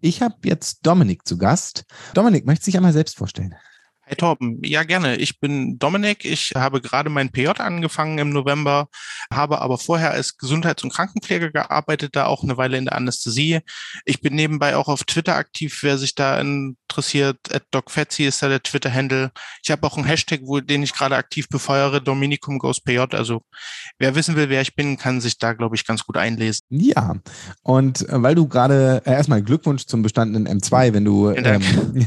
Ich habe jetzt Dominik zu Gast. Dominik, möchte sich einmal selbst vorstellen? Hey Torben, ja gerne. Ich bin Dominik. Ich habe gerade mein PJ angefangen im November, habe aber vorher als Gesundheits- und Krankenpfleger gearbeitet, da auch eine Weile in der Anästhesie. Ich bin nebenbei auch auf Twitter aktiv, wer sich da interessiert. DocFetzi ist da der Twitter-Handle. Ich habe auch einen Hashtag, wo, den ich gerade aktiv befeuere, Dominikum goes PJ. Also wer wissen will, wer ich bin, kann sich da, glaube ich, ganz gut einlesen. Ja, und äh, weil du gerade, äh, erstmal Glückwunsch zum bestandenen M2, wenn du, ähm,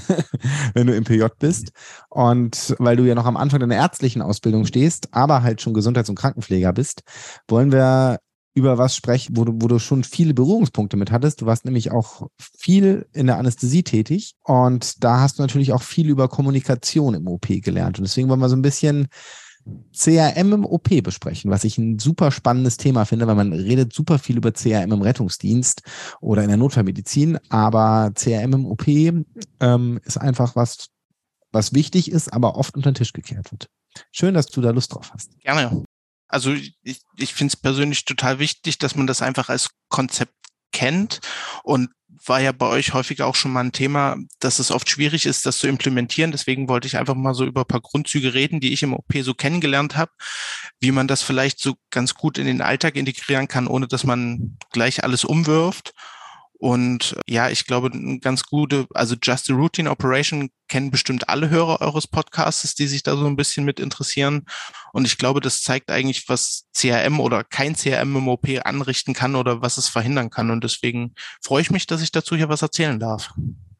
wenn du im PJ bist. Und weil du ja noch am Anfang deiner ärztlichen Ausbildung stehst, aber halt schon Gesundheits- und Krankenpfleger bist, wollen wir über was sprechen, wo du, wo du schon viele Berührungspunkte mit hattest. Du warst nämlich auch viel in der Anästhesie tätig und da hast du natürlich auch viel über Kommunikation im OP gelernt. Und deswegen wollen wir so ein bisschen CRM im OP besprechen, was ich ein super spannendes Thema finde, weil man redet super viel über CRM im Rettungsdienst oder in der Notfallmedizin, aber CRM im OP ähm, ist einfach was, was wichtig ist, aber oft unter den Tisch gekehrt wird. Schön, dass du da Lust drauf hast. Gerne. Also ich, ich finde es persönlich total wichtig, dass man das einfach als Konzept kennt und war ja bei euch häufiger auch schon mal ein Thema, dass es oft schwierig ist, das zu implementieren. Deswegen wollte ich einfach mal so über ein paar Grundzüge reden, die ich im OP so kennengelernt habe, wie man das vielleicht so ganz gut in den Alltag integrieren kann, ohne dass man gleich alles umwirft und ja, ich glaube, ein ganz gute, also Just a Routine Operation kennen bestimmt alle Hörer eures Podcasts, die sich da so ein bisschen mit interessieren. Und ich glaube, das zeigt eigentlich, was CRM oder kein CRM im OP anrichten kann oder was es verhindern kann. Und deswegen freue ich mich, dass ich dazu hier was erzählen darf.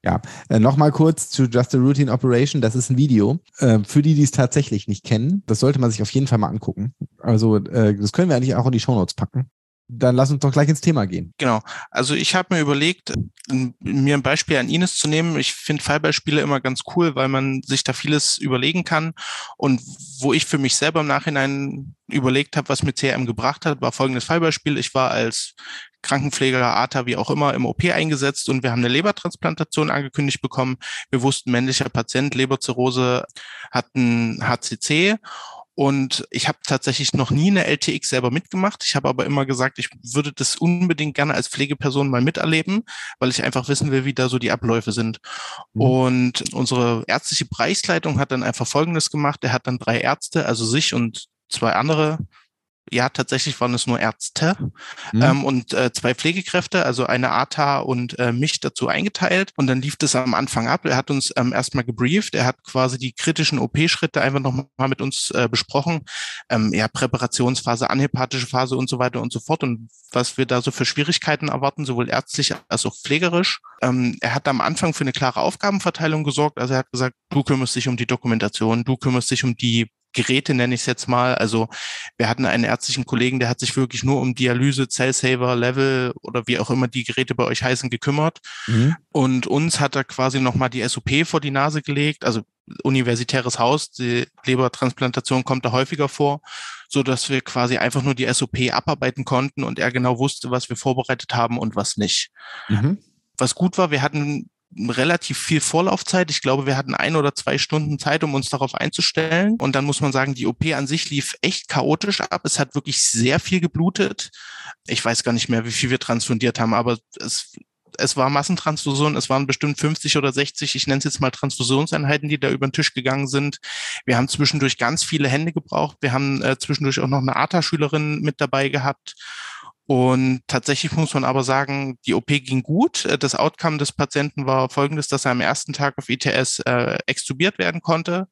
Ja, äh, nochmal kurz zu Just a Routine Operation. Das ist ein Video. Äh, für die, die es tatsächlich nicht kennen, das sollte man sich auf jeden Fall mal angucken. Also, äh, das können wir eigentlich auch in die Show Notes packen dann lass uns doch gleich ins Thema gehen. Genau. Also ich habe mir überlegt, mir ein Beispiel an Ines zu nehmen. Ich finde Fallbeispiele immer ganz cool, weil man sich da vieles überlegen kann. Und wo ich für mich selber im Nachhinein überlegt habe, was mir CRM gebracht hat, war folgendes Fallbeispiel. Ich war als Krankenpfleger, ATA, wie auch immer, im OP eingesetzt und wir haben eine Lebertransplantation angekündigt bekommen. Wir wussten, männlicher Patient, Leberzirrhose, hat ein HCC und ich habe tatsächlich noch nie eine LTX selber mitgemacht. Ich habe aber immer gesagt, ich würde das unbedingt gerne als Pflegeperson mal miterleben, weil ich einfach wissen will, wie da so die Abläufe sind. Mhm. Und unsere ärztliche Bereichsleitung hat dann einfach Folgendes gemacht. Er hat dann drei Ärzte, also sich und zwei andere ja, tatsächlich waren es nur Ärzte mhm. ähm, und äh, zwei Pflegekräfte, also eine ATA und äh, mich dazu eingeteilt. Und dann lief das am Anfang ab. Er hat uns ähm, erstmal gebrieft. Er hat quasi die kritischen OP-Schritte einfach nochmal mit uns äh, besprochen. Ähm, ja, Präparationsphase, anhepatische Phase und so weiter und so fort. Und was wir da so für Schwierigkeiten erwarten, sowohl ärztlich als auch pflegerisch. Ähm, er hat am Anfang für eine klare Aufgabenverteilung gesorgt. Also er hat gesagt, du kümmerst dich um die Dokumentation, du kümmerst dich um die Geräte, nenne ich es jetzt mal. Also wir hatten einen ärztlichen Kollegen, der hat sich wirklich nur um Dialyse, Cellsaver, Level oder wie auch immer die Geräte bei euch heißen, gekümmert. Mhm. Und uns hat er quasi nochmal die SOP vor die Nase gelegt. Also universitäres Haus, die Lebertransplantation kommt da häufiger vor, so dass wir quasi einfach nur die SOP abarbeiten konnten und er genau wusste, was wir vorbereitet haben und was nicht. Mhm. Was gut war, wir hatten relativ viel Vorlaufzeit. Ich glaube, wir hatten ein oder zwei Stunden Zeit, um uns darauf einzustellen. Und dann muss man sagen, die OP an sich lief echt chaotisch ab. Es hat wirklich sehr viel geblutet. Ich weiß gar nicht mehr, wie viel wir transfundiert haben, aber es, es war Massentransfusion. Es waren bestimmt 50 oder 60, ich nenne es jetzt mal Transfusionseinheiten, die da über den Tisch gegangen sind. Wir haben zwischendurch ganz viele Hände gebraucht. Wir haben äh, zwischendurch auch noch eine ATA-Schülerin mit dabei gehabt. Und tatsächlich muss man aber sagen, die OP ging gut. Äh, das Outcome des Patienten war folgendes, dass er am ersten Tag auf ITS äh, extubiert werden konnte,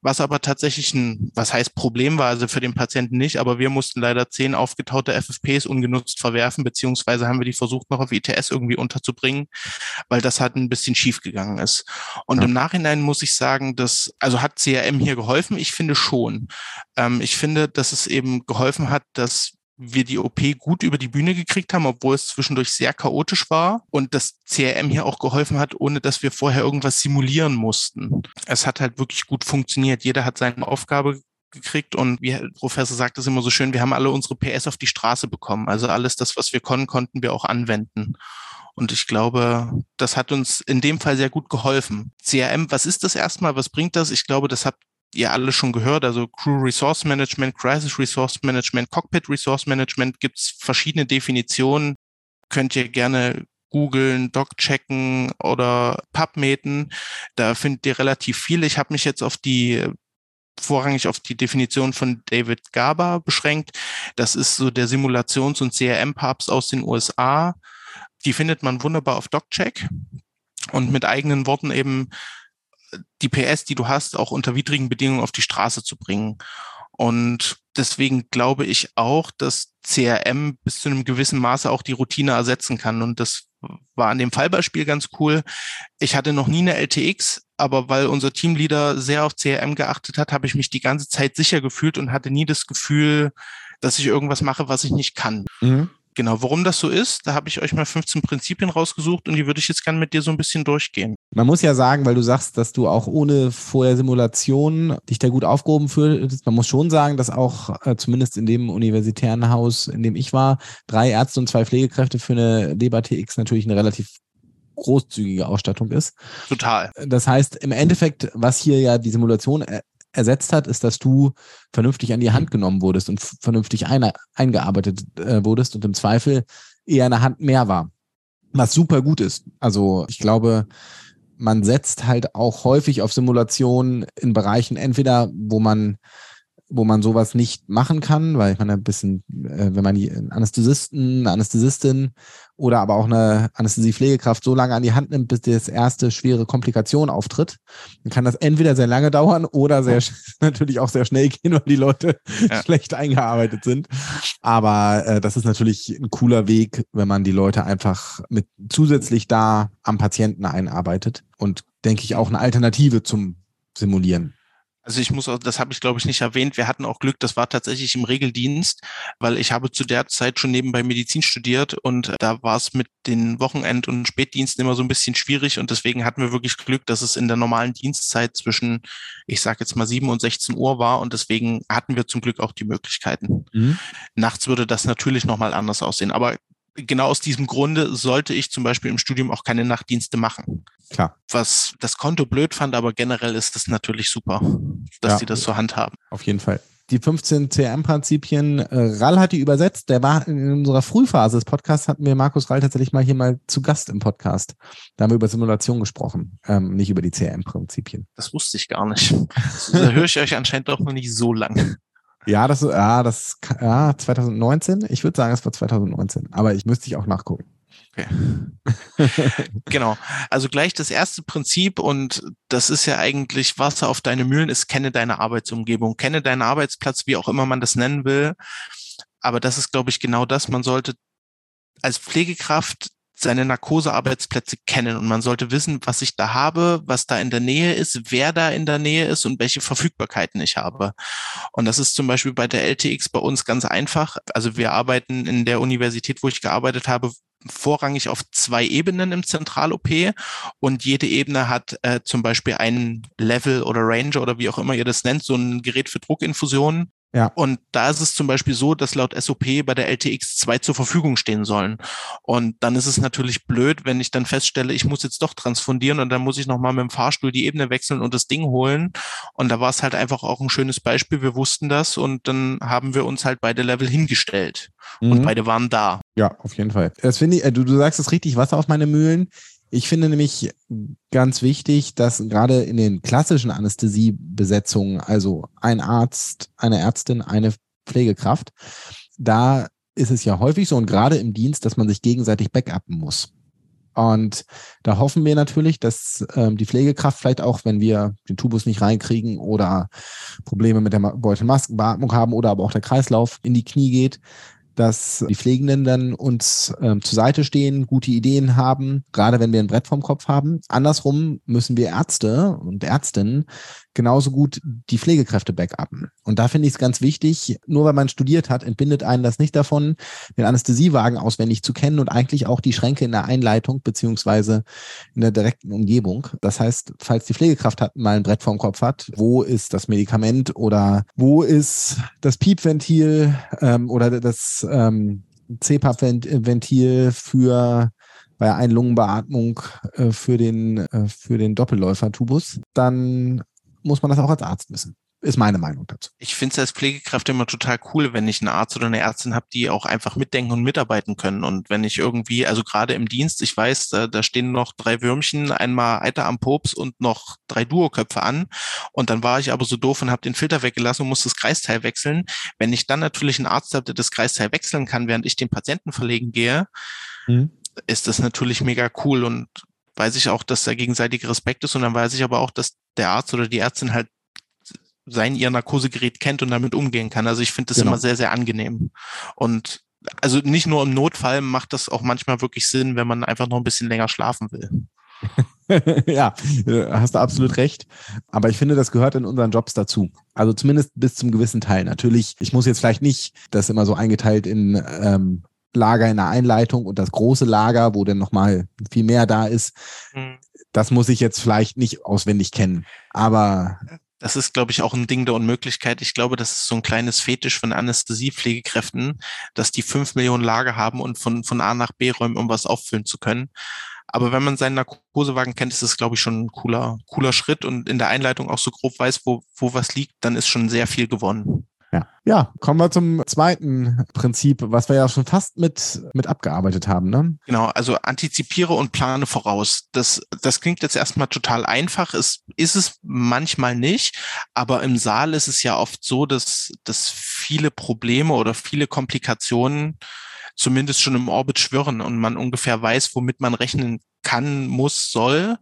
was aber tatsächlich ein, was heißt Problem war, also für den Patienten nicht, aber wir mussten leider zehn aufgetaute FFPs ungenutzt verwerfen, beziehungsweise haben wir die versucht, noch auf ITS irgendwie unterzubringen, weil das halt ein bisschen schief gegangen ist. Und ja. im Nachhinein muss ich sagen, dass, also hat CRM hier geholfen? Ich finde schon. Ähm, ich finde, dass es eben geholfen hat, dass wir die OP gut über die Bühne gekriegt haben, obwohl es zwischendurch sehr chaotisch war und das CRM hier auch geholfen hat, ohne dass wir vorher irgendwas simulieren mussten. Es hat halt wirklich gut funktioniert. Jeder hat seine Aufgabe gekriegt und wie Herr Professor sagt es immer so schön, wir haben alle unsere PS auf die Straße bekommen. Also alles das, was wir konnten, konnten wir auch anwenden. Und ich glaube, das hat uns in dem Fall sehr gut geholfen. CRM, was ist das erstmal? Was bringt das? Ich glaube, das habt ihr alle schon gehört, also Crew Resource Management, Crisis Resource Management, Cockpit Resource Management, gibt es verschiedene Definitionen. Könnt ihr gerne googeln, Doc-checken oder PubMeten. Da findet ihr relativ viel. Ich habe mich jetzt auf die vorrangig auf die Definition von David Garber beschränkt. Das ist so der Simulations- und CRM-Papst aus den USA. Die findet man wunderbar auf DocCheck und mit eigenen Worten eben die PS, die du hast, auch unter widrigen Bedingungen auf die Straße zu bringen. Und deswegen glaube ich auch, dass CRM bis zu einem gewissen Maße auch die Routine ersetzen kann. Und das war an dem Fallbeispiel ganz cool. Ich hatte noch nie eine LTX, aber weil unser Teamleader sehr auf CRM geachtet hat, habe ich mich die ganze Zeit sicher gefühlt und hatte nie das Gefühl, dass ich irgendwas mache, was ich nicht kann. Mhm. Genau, warum das so ist, da habe ich euch mal 15 Prinzipien rausgesucht und die würde ich jetzt gerne mit dir so ein bisschen durchgehen. Man muss ja sagen, weil du sagst, dass du auch ohne vorher Simulation dich da gut aufgehoben fühlst, man muss schon sagen, dass auch äh, zumindest in dem universitären Haus, in dem ich war, drei Ärzte und zwei Pflegekräfte für eine Leber TX natürlich eine relativ großzügige Ausstattung ist. Total. Das heißt, im Endeffekt, was hier ja die Simulation äh, ersetzt hat, ist, dass du vernünftig an die Hand genommen wurdest und vernünftig eine, eingearbeitet äh, wurdest und im Zweifel eher eine Hand mehr war. Was super gut ist. Also ich glaube, man setzt halt auch häufig auf Simulationen in Bereichen, entweder wo man wo man sowas nicht machen kann, weil ich meine, ein bisschen, äh, wenn man die Anästhesisten, eine Anästhesistin oder aber auch eine Anästhesiepflegekraft so lange an die Hand nimmt, bis das erste schwere Komplikation auftritt, dann kann das entweder sehr lange dauern oder sehr natürlich auch sehr schnell gehen, weil die Leute ja. schlecht eingearbeitet sind. Aber äh, das ist natürlich ein cooler Weg, wenn man die Leute einfach mit zusätzlich da am Patienten einarbeitet und denke ich auch eine Alternative zum Simulieren. Also ich muss auch, das habe ich glaube ich nicht erwähnt. Wir hatten auch Glück, das war tatsächlich im Regeldienst, weil ich habe zu der Zeit schon nebenbei Medizin studiert und da war es mit den Wochenend- und Spätdiensten immer so ein bisschen schwierig und deswegen hatten wir wirklich Glück, dass es in der normalen Dienstzeit zwischen, ich sage jetzt mal 7 und 16 Uhr war und deswegen hatten wir zum Glück auch die Möglichkeiten. Mhm. Nachts würde das natürlich nochmal anders aussehen, aber genau aus diesem Grunde sollte ich zum Beispiel im Studium auch keine Nachtdienste machen. Klar. Was das Konto blöd fand, aber generell ist das natürlich super, dass ja, die das zur Hand haben. Auf jeden Fall. Die 15 CRM-Prinzipien, äh, Rall hat die übersetzt. Der war in unserer Frühphase des Podcasts, hatten wir Markus Rall tatsächlich mal hier mal zu Gast im Podcast. Da haben wir über Simulation gesprochen, ähm, nicht über die CRM-Prinzipien. Das wusste ich gar nicht. da höre ich euch anscheinend doch noch nicht so lang. Ja, das, ja, das, ja, 2019. Ich würde sagen, es war 2019, aber ich müsste ich auch nachgucken. Okay. genau. Also gleich das erste Prinzip und das ist ja eigentlich Wasser auf deine Mühlen ist, kenne deine Arbeitsumgebung, kenne deinen Arbeitsplatz, wie auch immer man das nennen will. Aber das ist, glaube ich, genau das. Man sollte als Pflegekraft seine Narkosearbeitsplätze kennen und man sollte wissen, was ich da habe, was da in der Nähe ist, wer da in der Nähe ist und welche Verfügbarkeiten ich habe. Und das ist zum Beispiel bei der LTX bei uns ganz einfach. Also wir arbeiten in der Universität, wo ich gearbeitet habe, vorrangig auf zwei Ebenen im Zentral-OP und jede Ebene hat äh, zum Beispiel einen Level oder Ranger oder wie auch immer ihr das nennt, so ein Gerät für Druckinfusionen. Ja. Und da ist es zum Beispiel so, dass laut SOP bei der LTX zwei zur Verfügung stehen sollen. Und dann ist es natürlich blöd, wenn ich dann feststelle, ich muss jetzt doch transfundieren und dann muss ich nochmal mit dem Fahrstuhl die Ebene wechseln und das Ding holen. Und da war es halt einfach auch ein schönes Beispiel. Wir wussten das und dann haben wir uns halt beide Level hingestellt. Mhm. Und beide waren da. Ja, auf jeden Fall. Das finde ich, äh, du, du sagst es richtig, Wasser auf meine Mühlen. Ich finde nämlich ganz wichtig, dass gerade in den klassischen Anästhesiebesetzungen, also ein Arzt, eine Ärztin, eine Pflegekraft, da ist es ja häufig so und gerade im Dienst, dass man sich gegenseitig backuppen muss. Und da hoffen wir natürlich, dass ähm, die Pflegekraft vielleicht auch, wenn wir den Tubus nicht reinkriegen oder Probleme mit der Beutelmaskenbeatmung haben oder aber auch der Kreislauf in die Knie geht, dass die Pflegenden dann uns ähm, zur Seite stehen, gute Ideen haben, gerade wenn wir ein Brett vorm Kopf haben. Andersrum müssen wir Ärzte und Ärztinnen genauso gut die Pflegekräfte backuppen. Und da finde ich es ganz wichtig, nur weil man studiert hat, entbindet einen das nicht davon, den Anästhesiewagen auswendig zu kennen und eigentlich auch die Schränke in der Einleitung beziehungsweise in der direkten Umgebung. Das heißt, falls die Pflegekraft hat, mal ein Brett vorm Kopf hat, wo ist das Medikament oder wo ist das Piepventil ähm, oder das ähm, CPAP-Ventil für bei Einlungenbeatmung äh, für den, äh, für den Doppelläufer-Tubus, dann muss man das auch als Arzt wissen. Ist meine Meinung dazu. Ich finde es als Pflegekraft immer total cool, wenn ich einen Arzt oder eine Ärztin habe, die auch einfach mitdenken und mitarbeiten können. Und wenn ich irgendwie, also gerade im Dienst, ich weiß, da, da stehen noch drei Würmchen, einmal Eiter am Pops und noch drei Duoköpfe an. Und dann war ich aber so doof und habe den Filter weggelassen und muss das Kreisteil wechseln. Wenn ich dann natürlich einen Arzt habe, der das Kreisteil wechseln kann, während ich den Patienten verlegen gehe, mhm. ist das natürlich mega cool und weiß ich auch, dass da gegenseitige Respekt ist und dann weiß ich aber auch, dass der Arzt oder die Ärztin halt sein ihr Narkosegerät kennt und damit umgehen kann. Also ich finde das genau. immer sehr, sehr angenehm. Und also nicht nur im Notfall macht das auch manchmal wirklich Sinn, wenn man einfach noch ein bisschen länger schlafen will. ja, hast du absolut recht. Aber ich finde, das gehört in unseren Jobs dazu. Also zumindest bis zum gewissen Teil. Natürlich, ich muss jetzt vielleicht nicht das immer so eingeteilt in ähm, Lager in der Einleitung und das große Lager, wo dann nochmal viel mehr da ist. Mhm. Das muss ich jetzt vielleicht nicht auswendig kennen. Aber das ist, glaube ich, auch ein Ding der Unmöglichkeit. Ich glaube, das ist so ein kleines Fetisch von Anästhesiepflegekräften, dass die fünf Millionen Lager haben und von, von A nach B räumen, um was auffüllen zu können. Aber wenn man seinen Narkosewagen kennt, ist das, glaube ich, schon ein cooler, cooler Schritt und in der Einleitung auch so grob weiß, wo, wo was liegt, dann ist schon sehr viel gewonnen. Ja. kommen wir zum zweiten Prinzip, was wir ja schon fast mit, mit abgearbeitet haben. Ne? Genau, also antizipiere und plane voraus. Das, das klingt jetzt erstmal total einfach, es ist es manchmal nicht, aber im Saal ist es ja oft so, dass, dass viele Probleme oder viele Komplikationen zumindest schon im Orbit schwirren und man ungefähr weiß, womit man rechnen kann, muss, soll.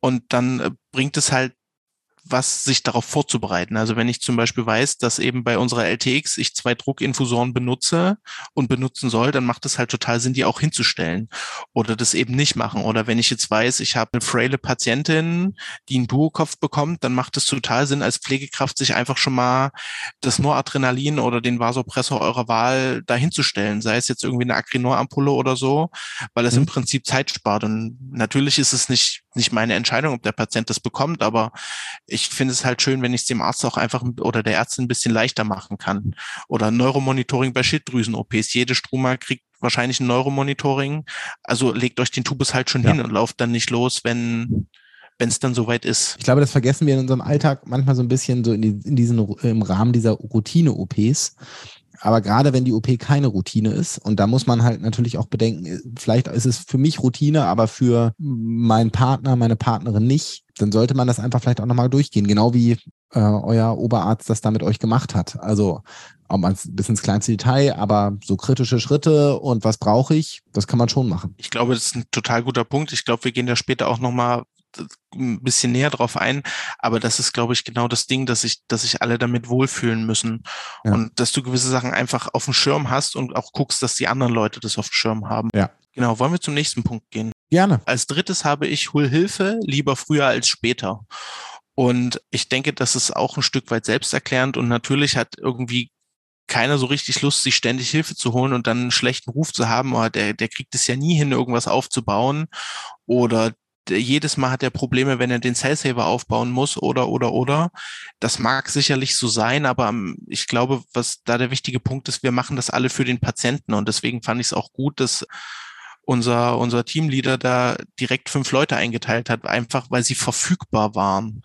Und dann äh, bringt es halt was sich darauf vorzubereiten. Also wenn ich zum Beispiel weiß, dass eben bei unserer LTX ich zwei Druckinfusoren benutze und benutzen soll, dann macht es halt total Sinn, die auch hinzustellen oder das eben nicht machen. Oder wenn ich jetzt weiß, ich habe eine fraile Patientin, die einen Duokopf bekommt, dann macht es total Sinn, als Pflegekraft sich einfach schon mal das Noradrenalin oder den Vasopressor eurer Wahl dahinzustellen, sei es jetzt irgendwie eine Acrinor-Ampulle oder so, weil es mhm. im Prinzip Zeit spart. Und natürlich ist es nicht nicht meine Entscheidung, ob der Patient das bekommt, aber ich finde es halt schön, wenn ich es dem Arzt auch einfach oder der Ärztin ein bisschen leichter machen kann. Oder Neuromonitoring bei Schilddrüsen-OPs. Jede Struma kriegt wahrscheinlich ein Neuromonitoring. Also legt euch den Tubus halt schon ja. hin und lauft dann nicht los, wenn wenn es dann soweit ist. Ich glaube, das vergessen wir in unserem Alltag manchmal so ein bisschen so in, die, in diesen im Rahmen dieser Routine-OPs, aber gerade wenn die OP keine Routine ist, und da muss man halt natürlich auch bedenken, vielleicht ist es für mich Routine, aber für meinen Partner, meine Partnerin nicht, dann sollte man das einfach vielleicht auch nochmal durchgehen, genau wie äh, euer Oberarzt das da mit euch gemacht hat. Also auch mal bis ins kleinste Detail, aber so kritische Schritte und was brauche ich, das kann man schon machen. Ich glaube, das ist ein total guter Punkt. Ich glaube, wir gehen da später auch nochmal ein bisschen näher drauf ein, aber das ist, glaube ich, genau das Ding, dass sich, dass sich alle damit wohlfühlen müssen ja. und dass du gewisse Sachen einfach auf dem Schirm hast und auch guckst, dass die anderen Leute das auf dem Schirm haben. Ja. Genau, wollen wir zum nächsten Punkt gehen? Gerne. Als drittes habe ich Hol Hilfe lieber früher als später. Und ich denke, das ist auch ein Stück weit selbsterklärend und natürlich hat irgendwie keiner so richtig Lust, sich ständig Hilfe zu holen und dann einen schlechten Ruf zu haben, oder der, der kriegt es ja nie hin, irgendwas aufzubauen oder jedes Mal hat er Probleme, wenn er den Cell-Saver aufbauen muss oder, oder, oder. Das mag sicherlich so sein, aber ähm, ich glaube, was da der wichtige Punkt ist, wir machen das alle für den Patienten und deswegen fand ich es auch gut, dass unser, unser Teamleader da direkt fünf Leute eingeteilt hat, einfach weil sie verfügbar waren.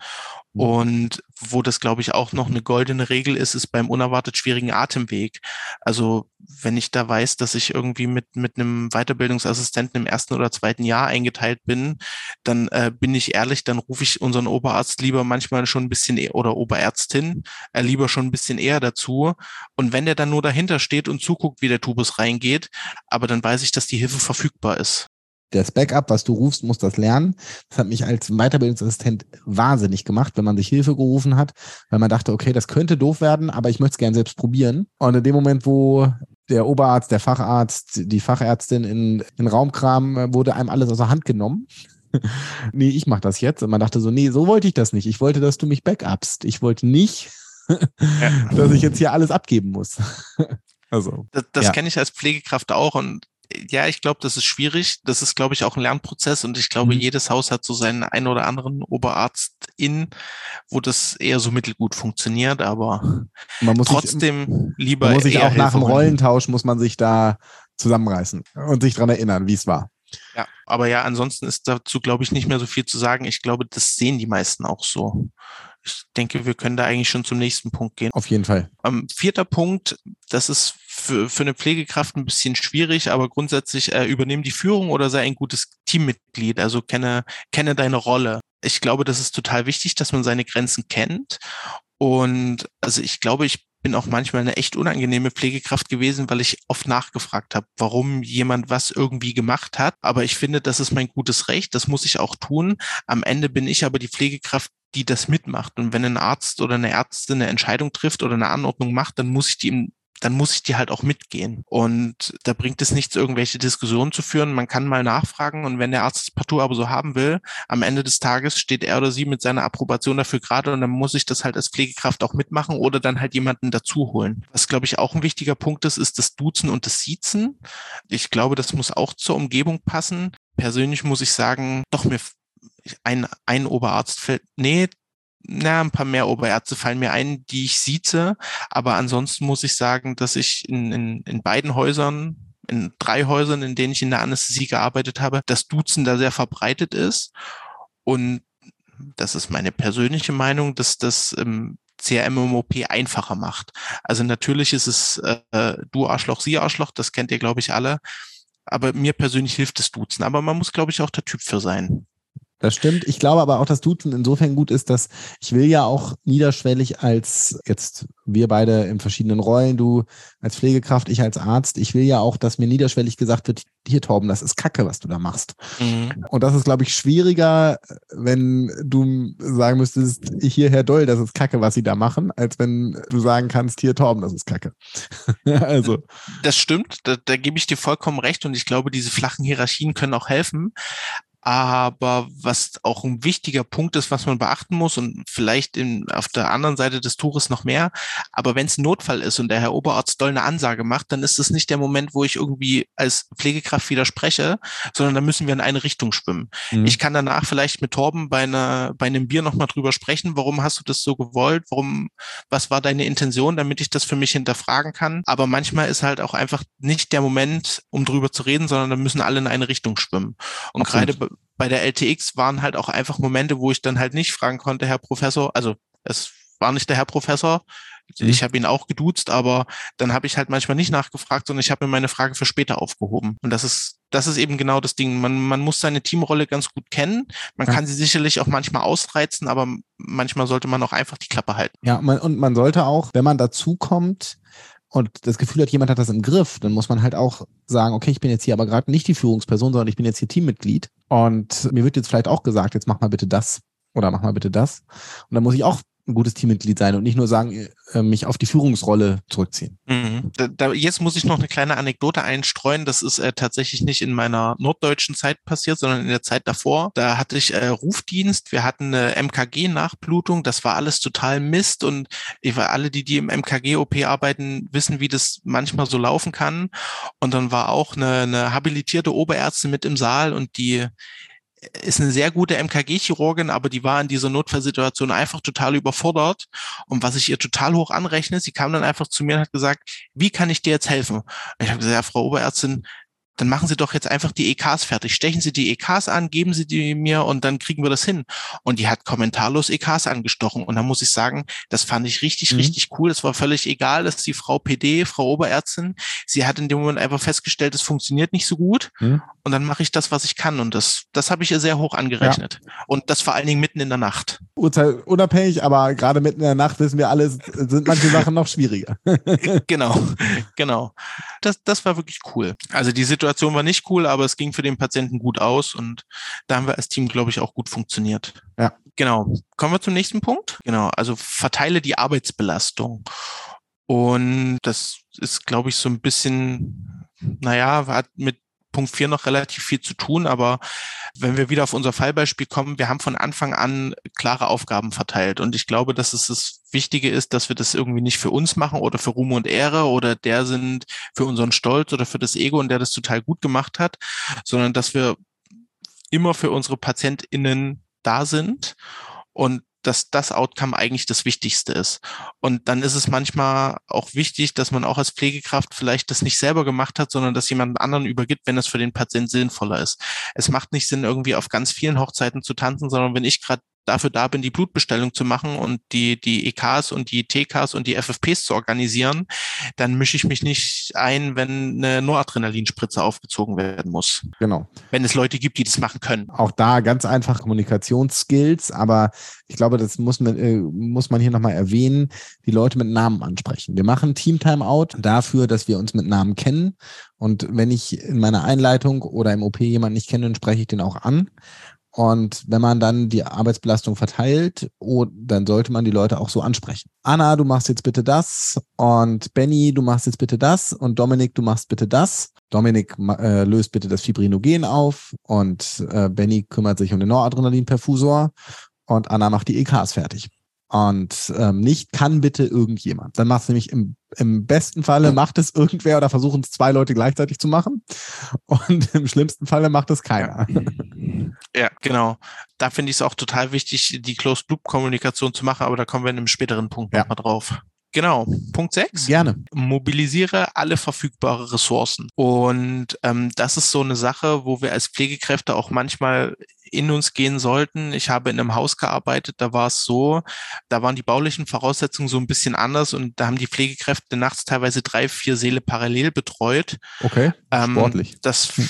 Mhm. Und wo das, glaube ich, auch noch eine goldene Regel ist, ist beim unerwartet schwierigen Atemweg. Also wenn ich da weiß, dass ich irgendwie mit, mit einem Weiterbildungsassistenten im ersten oder zweiten Jahr eingeteilt bin, dann äh, bin ich ehrlich, dann rufe ich unseren Oberarzt lieber manchmal schon ein bisschen eher, oder Oberärztin äh, lieber schon ein bisschen eher dazu. Und wenn der dann nur dahinter steht und zuguckt, wie der Tubus reingeht, aber dann weiß ich, dass die Hilfe verfügbar ist das Backup, was du rufst, muss das lernen. Das hat mich als Weiterbildungsassistent wahnsinnig gemacht, wenn man sich Hilfe gerufen hat, weil man dachte, okay, das könnte doof werden, aber ich möchte es gern selbst probieren. Und in dem Moment, wo der Oberarzt, der Facharzt, die Fachärztin in, in Raum kam, wurde einem alles aus der Hand genommen. nee, ich mache das jetzt. Und man dachte so, nee, so wollte ich das nicht. Ich wollte, dass du mich backupst. Ich wollte nicht, dass ich jetzt hier alles abgeben muss. also, das, das ja. kenne ich als Pflegekraft auch und ja, ich glaube, das ist schwierig. Das ist, glaube ich, auch ein Lernprozess und ich glaube, mhm. jedes Haus hat so seinen einen oder anderen Oberarzt in, wo das eher so mittelgut funktioniert, aber trotzdem sich, lieber. Man muss sich auch nach dem Rollentausch muss man sich da zusammenreißen und sich dran erinnern, wie es war. Ja, aber ja, ansonsten ist dazu, glaube ich, nicht mehr so viel zu sagen. Ich glaube, das sehen die meisten auch so. ich denke, wir können da eigentlich schon zum nächsten Punkt gehen. Auf jeden Fall. Ähm, vierter Punkt, das ist für, für eine Pflegekraft ein bisschen schwierig, aber grundsätzlich äh, übernehmen die Führung oder sei ein gutes Teammitglied. Also kenne, kenne deine Rolle. Ich glaube, das ist total wichtig, dass man seine Grenzen kennt. Und also ich glaube, ich bin auch manchmal eine echt unangenehme Pflegekraft gewesen, weil ich oft nachgefragt habe, warum jemand was irgendwie gemacht hat. Aber ich finde, das ist mein gutes Recht, das muss ich auch tun. Am Ende bin ich aber die Pflegekraft, die das mitmacht. Und wenn ein Arzt oder eine Ärztin eine Entscheidung trifft oder eine Anordnung macht, dann muss ich die ihm dann muss ich die halt auch mitgehen. Und da bringt es nichts, irgendwelche Diskussionen zu führen. Man kann mal nachfragen und wenn der Arzt das partout aber so haben will, am Ende des Tages steht er oder sie mit seiner Approbation dafür gerade und dann muss ich das halt als Pflegekraft auch mitmachen oder dann halt jemanden dazu holen. Was, glaube ich, auch ein wichtiger Punkt ist, ist das Duzen und das Siezen. Ich glaube, das muss auch zur Umgebung passen. Persönlich muss ich sagen, doch mir ein, ein Oberarzt fällt, nee, na, ein paar mehr Oberärzte fallen mir ein, die ich sieze. Aber ansonsten muss ich sagen, dass ich in, in, in beiden Häusern, in drei Häusern, in denen ich in der Anästhesie gearbeitet habe, das Duzen da sehr verbreitet ist. Und das ist meine persönliche Meinung, dass das ähm, CRM-OP einfacher macht. Also natürlich ist es äh, du Arschloch, sie Arschloch, das kennt ihr, glaube ich, alle. Aber mir persönlich hilft das Duzen. Aber man muss, glaube ich, auch der Typ für sein. Das stimmt. Ich glaube aber auch, dass Duzen insofern gut ist, dass ich will ja auch niederschwellig als jetzt wir beide in verschiedenen Rollen, du als Pflegekraft, ich als Arzt, ich will ja auch, dass mir niederschwellig gesagt wird, hier Torben, das ist Kacke, was du da machst. Mhm. Und das ist, glaube ich, schwieriger, wenn du sagen müsstest, hier Herr Doll, das ist Kacke, was sie da machen, als wenn du sagen kannst, hier Torben, das ist Kacke. also. Das stimmt, da, da gebe ich dir vollkommen recht und ich glaube, diese flachen Hierarchien können auch helfen. Aber was auch ein wichtiger Punkt ist, was man beachten muss und vielleicht in, auf der anderen Seite des Tores noch mehr, aber wenn es ein Notfall ist und der Herr Oberarzt doll eine Ansage macht, dann ist es nicht der Moment, wo ich irgendwie als Pflegekraft widerspreche, sondern da müssen wir in eine Richtung schwimmen. Mhm. Ich kann danach vielleicht mit Torben bei, einer, bei einem Bier nochmal drüber sprechen, warum hast du das so gewollt, warum, was war deine Intention, damit ich das für mich hinterfragen kann. Aber manchmal ist halt auch einfach nicht der Moment, um drüber zu reden, sondern da müssen alle in eine Richtung schwimmen. Und gerade bei der LTX waren halt auch einfach Momente, wo ich dann halt nicht fragen konnte, Herr Professor, also es war nicht der Herr Professor, mhm. ich habe ihn auch geduzt, aber dann habe ich halt manchmal nicht nachgefragt, sondern ich habe mir meine Frage für später aufgehoben. Und das ist, das ist eben genau das Ding. Man, man muss seine Teamrolle ganz gut kennen. Man kann sie sicherlich auch manchmal ausreizen, aber manchmal sollte man auch einfach die Klappe halten. Ja, man, und man sollte auch, wenn man dazu kommt, und das Gefühl hat, jemand hat das im Griff, dann muss man halt auch sagen, okay, ich bin jetzt hier aber gerade nicht die Führungsperson, sondern ich bin jetzt hier Teammitglied. Und mir wird jetzt vielleicht auch gesagt, jetzt mach mal bitte das oder mach mal bitte das. Und dann muss ich auch ein gutes Teammitglied sein und nicht nur sagen, äh, mich auf die Führungsrolle zurückziehen. Mhm. Da, jetzt muss ich noch eine kleine Anekdote einstreuen. Das ist äh, tatsächlich nicht in meiner norddeutschen Zeit passiert, sondern in der Zeit davor. Da hatte ich äh, Rufdienst, wir hatten eine MKG-Nachblutung, das war alles total Mist und ich alle, die, die im MKG-OP arbeiten, wissen, wie das manchmal so laufen kann. Und dann war auch eine, eine habilitierte Oberärztin mit im Saal und die ist eine sehr gute MKG-Chirurgin, aber die war in dieser Notfallsituation einfach total überfordert. Und was ich ihr total hoch anrechne, sie kam dann einfach zu mir und hat gesagt, wie kann ich dir jetzt helfen? Und ich habe gesagt, ja, Frau Oberärztin, dann machen Sie doch jetzt einfach die EKs fertig. Stechen Sie die EKs an, geben Sie die mir und dann kriegen wir das hin. Und die hat kommentarlos EKs angestochen. Und da muss ich sagen, das fand ich richtig, mhm. richtig cool. Es war völlig egal, dass die Frau PD, Frau Oberärztin, sie hat in dem Moment einfach festgestellt, es funktioniert nicht so gut. Mhm. Und dann mache ich das, was ich kann. Und das, das habe ich ihr sehr hoch angerechnet. Ja. Und das vor allen Dingen mitten in der Nacht. Uhrzeit unabhängig, aber gerade mitten in der Nacht wissen wir alle, sind manche Sachen noch schwieriger. genau, genau. Das, das war wirklich cool. Also die Situation war nicht cool, aber es ging für den Patienten gut aus und da haben wir als Team, glaube ich, auch gut funktioniert. Ja. Genau. Kommen wir zum nächsten Punkt. Genau. Also verteile die Arbeitsbelastung. Und das ist, glaube ich, so ein bisschen, naja, hat mit Punkt 4 noch relativ viel zu tun, aber wenn wir wieder auf unser Fallbeispiel kommen, wir haben von Anfang an klare Aufgaben verteilt. Und ich glaube, dass es das Wichtige ist, dass wir das irgendwie nicht für uns machen oder für Ruhm und Ehre oder der sind für unseren Stolz oder für das Ego und der das total gut gemacht hat, sondern dass wir immer für unsere PatientInnen da sind. Und dass das Outcome eigentlich das Wichtigste ist. Und dann ist es manchmal auch wichtig, dass man auch als Pflegekraft vielleicht das nicht selber gemacht hat, sondern dass jemand anderen übergibt, wenn es für den Patienten sinnvoller ist. Es macht nicht Sinn, irgendwie auf ganz vielen Hochzeiten zu tanzen, sondern wenn ich gerade dafür da bin, die Blutbestellung zu machen und die, die EKs und die TKs und die FFPs zu organisieren, dann mische ich mich nicht ein, wenn eine Noradrenalinspritze aufgezogen werden muss. Genau. Wenn es Leute gibt, die das machen können. Auch da ganz einfach Kommunikationsskills, aber ich glaube, das muss man, äh, muss man hier nochmal erwähnen, die Leute mit Namen ansprechen. Wir machen Team Timeout dafür, dass wir uns mit Namen kennen. Und wenn ich in meiner Einleitung oder im OP jemanden nicht kenne, dann spreche ich den auch an. Und wenn man dann die Arbeitsbelastung verteilt, oh, dann sollte man die Leute auch so ansprechen. Anna, du machst jetzt bitte das und Benny, du machst jetzt bitte das und Dominik, du machst bitte das. Dominik äh, löst bitte das Fibrinogen auf und äh, Benny kümmert sich um den Noradrenalinperfusor und Anna macht die EKs fertig. Und ähm, nicht kann bitte irgendjemand. Dann macht es nämlich im, im besten Falle macht es irgendwer oder versuchen es zwei Leute gleichzeitig zu machen. Und im schlimmsten Falle macht es keiner. Ja, genau. Da finde ich es auch total wichtig, die Closed-Loop-Kommunikation zu machen, aber da kommen wir in einem späteren Punkt ja. nochmal drauf. Genau. Punkt 6. Gerne. Mobilisiere alle verfügbare Ressourcen. Und ähm, das ist so eine Sache, wo wir als Pflegekräfte auch manchmal in uns gehen sollten. Ich habe in einem Haus gearbeitet, da war es so, da waren die baulichen Voraussetzungen so ein bisschen anders und da haben die Pflegekräfte nachts teilweise drei, vier Seele parallel betreut. Okay, ähm, sportlich. Das, hm.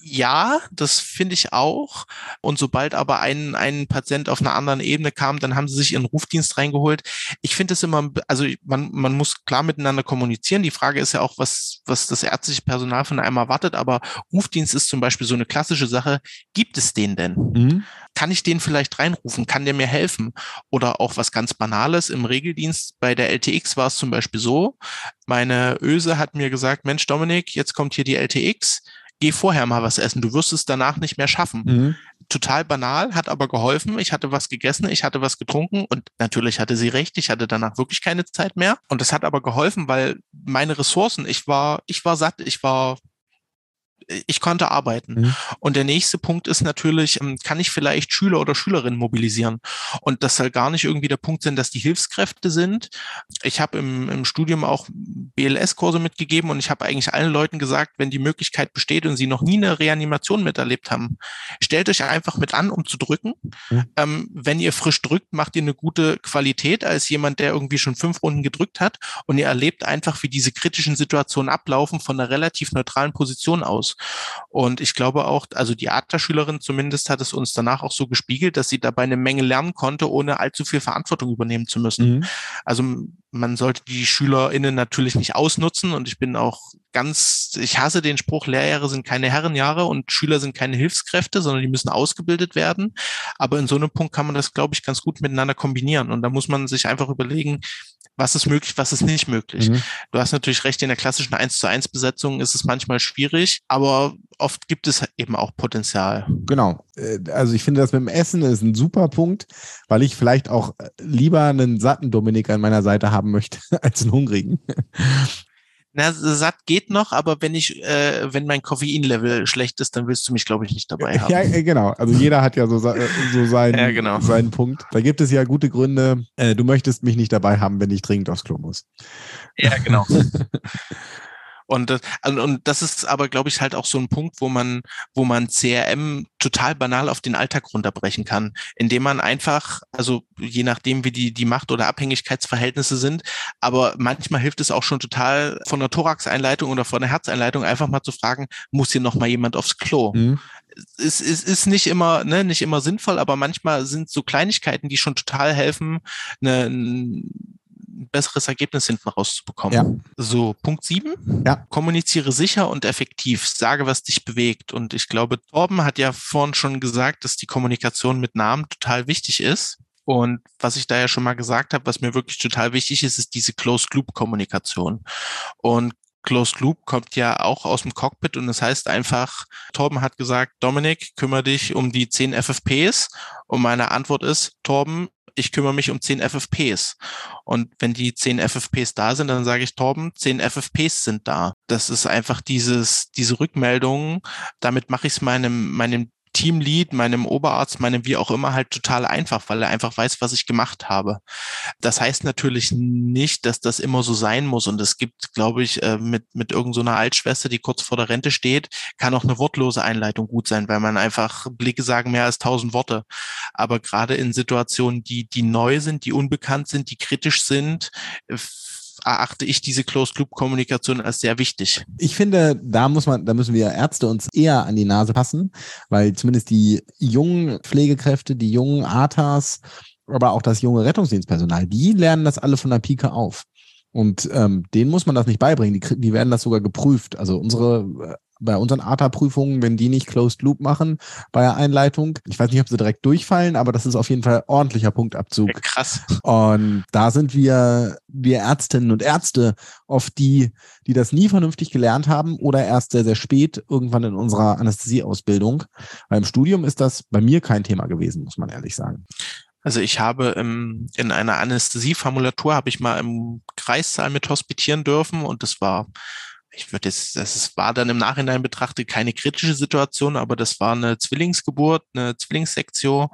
ja, das finde ich auch. Und sobald aber ein, ein Patient auf einer anderen Ebene kam, dann haben sie sich ihren Rufdienst reingeholt. Ich finde es immer, also man, man muss klar miteinander kommunizieren. Die Frage ist ja auch, was, was das ärztliche Personal von einem erwartet, aber Rufdienst ist zum Beispiel so eine klassische Sache. Gibt es den denn? Mhm. Kann ich den vielleicht reinrufen? Kann der mir helfen? Oder auch was ganz Banales im Regeldienst. Bei der LTX war es zum Beispiel so, meine Öse hat mir gesagt, Mensch, Dominik, jetzt kommt hier die LTX. Geh vorher mal was essen. Du wirst es danach nicht mehr schaffen. Mhm. Total banal, hat aber geholfen. Ich hatte was gegessen, ich hatte was getrunken und natürlich hatte sie recht. Ich hatte danach wirklich keine Zeit mehr. Und das hat aber geholfen, weil meine Ressourcen, ich war, ich war satt, ich war ich konnte arbeiten. Mhm. Und der nächste Punkt ist natürlich, ähm, kann ich vielleicht Schüler oder Schülerinnen mobilisieren? Und das soll gar nicht irgendwie der Punkt sein, dass die Hilfskräfte sind. Ich habe im, im Studium auch BLS-Kurse mitgegeben und ich habe eigentlich allen Leuten gesagt, wenn die Möglichkeit besteht und sie noch nie eine Reanimation miterlebt haben, stellt euch einfach mit an, um zu drücken. Mhm. Ähm, wenn ihr frisch drückt, macht ihr eine gute Qualität als jemand, der irgendwie schon fünf Runden gedrückt hat und ihr erlebt einfach, wie diese kritischen Situationen ablaufen von einer relativ neutralen Position aus. Und ich glaube auch, also die Adler-Schülerin zumindest hat es uns danach auch so gespiegelt, dass sie dabei eine Menge lernen konnte, ohne allzu viel Verantwortung übernehmen zu müssen. Mhm. Also man sollte die SchülerInnen natürlich nicht ausnutzen und ich bin auch ganz, ich hasse den Spruch, Lehrjahre sind keine Herrenjahre und Schüler sind keine Hilfskräfte, sondern die müssen ausgebildet werden. Aber in so einem Punkt kann man das, glaube ich, ganz gut miteinander kombinieren und da muss man sich einfach überlegen, was ist möglich, was ist nicht möglich. Mhm. Du hast natürlich recht, in der klassischen 1 zu 1 Besetzung ist es manchmal schwierig, aber oft gibt es eben auch Potenzial. Genau. Äh, also ich finde das mit dem Essen ist ein super Punkt, weil ich vielleicht auch lieber einen satten Dominik an meiner Seite haben möchte als einen hungrigen. Na, satt geht noch, aber wenn ich, äh, wenn mein Koffeinlevel schlecht ist, dann willst du mich, glaube ich, nicht dabei haben. Ja, genau. Also jeder hat ja so, äh, so seinen, ja, genau. seinen Punkt. Da gibt es ja gute Gründe. Äh, du möchtest mich nicht dabei haben, wenn ich dringend aufs Klo muss. Ja, genau. Und, und das ist aber, glaube ich, halt auch so ein Punkt, wo man, wo man CRM total banal auf den Alltag runterbrechen kann, indem man einfach, also je nachdem, wie die, die Macht- oder Abhängigkeitsverhältnisse sind, aber manchmal hilft es auch schon total von der Thorax-Einleitung oder von der Herzeinleitung einfach mal zu fragen, muss hier noch mal jemand aufs Klo? Mhm es, es ist nicht immer, ne, nicht immer sinnvoll, aber manchmal sind so Kleinigkeiten, die schon total helfen, eine, ein besseres Ergebnis hinten rauszubekommen. Ja. So, Punkt sieben. Ja. Kommuniziere sicher und effektiv. Sage, was dich bewegt. Und ich glaube, Torben hat ja vorhin schon gesagt, dass die Kommunikation mit Namen total wichtig ist. Und was ich da ja schon mal gesagt habe, was mir wirklich total wichtig ist, ist diese Closed-Loop-Kommunikation. Und Closed Loop kommt ja auch aus dem Cockpit und das heißt einfach, Torben hat gesagt, Dominik, kümmere dich um die 10 FFPs. Und meine Antwort ist, Torben, ich kümmere mich um 10 FFPs. Und wenn die 10 FFPs da sind, dann sage ich, Torben, 10 FFPs sind da. Das ist einfach dieses, diese Rückmeldung. Damit mache ich es meinem, meinem Teamlead, meinem Oberarzt, meinem wie auch immer halt total einfach, weil er einfach weiß, was ich gemacht habe. Das heißt natürlich nicht, dass das immer so sein muss. Und es gibt, glaube ich, äh, mit, mit irgendeiner so Altschwester, die kurz vor der Rente steht, kann auch eine wortlose Einleitung gut sein, weil man einfach Blicke sagen mehr als tausend Worte. Aber gerade in Situationen, die, die neu sind, die unbekannt sind, die kritisch sind, erachte ich diese Closed-Loop-Kommunikation als sehr wichtig. Ich finde, da muss man, da müssen wir Ärzte uns eher an die Nase passen, weil zumindest die jungen Pflegekräfte, die jungen ATAs, aber auch das junge Rettungsdienstpersonal, die lernen das alle von der Pike auf. Und ähm, denen muss man das nicht beibringen. Die, die werden das sogar geprüft. Also unsere äh, bei unseren ATA-Prüfungen, wenn die nicht Closed Loop machen bei der Einleitung, ich weiß nicht, ob sie direkt durchfallen, aber das ist auf jeden Fall ordentlicher Punktabzug. Ja, krass. Und da sind wir, wir Ärztinnen und Ärzte oft die, die das nie vernünftig gelernt haben oder erst sehr, sehr spät irgendwann in unserer Anästhesieausbildung. Beim Studium ist das bei mir kein Thema gewesen, muss man ehrlich sagen. Also ich habe im, in einer Anästhesieformulatur habe ich mal im Kreissaal mit hospitieren dürfen und das war ich würde jetzt, das war dann im Nachhinein betrachtet keine kritische Situation, aber das war eine Zwillingsgeburt, eine Zwillingssektion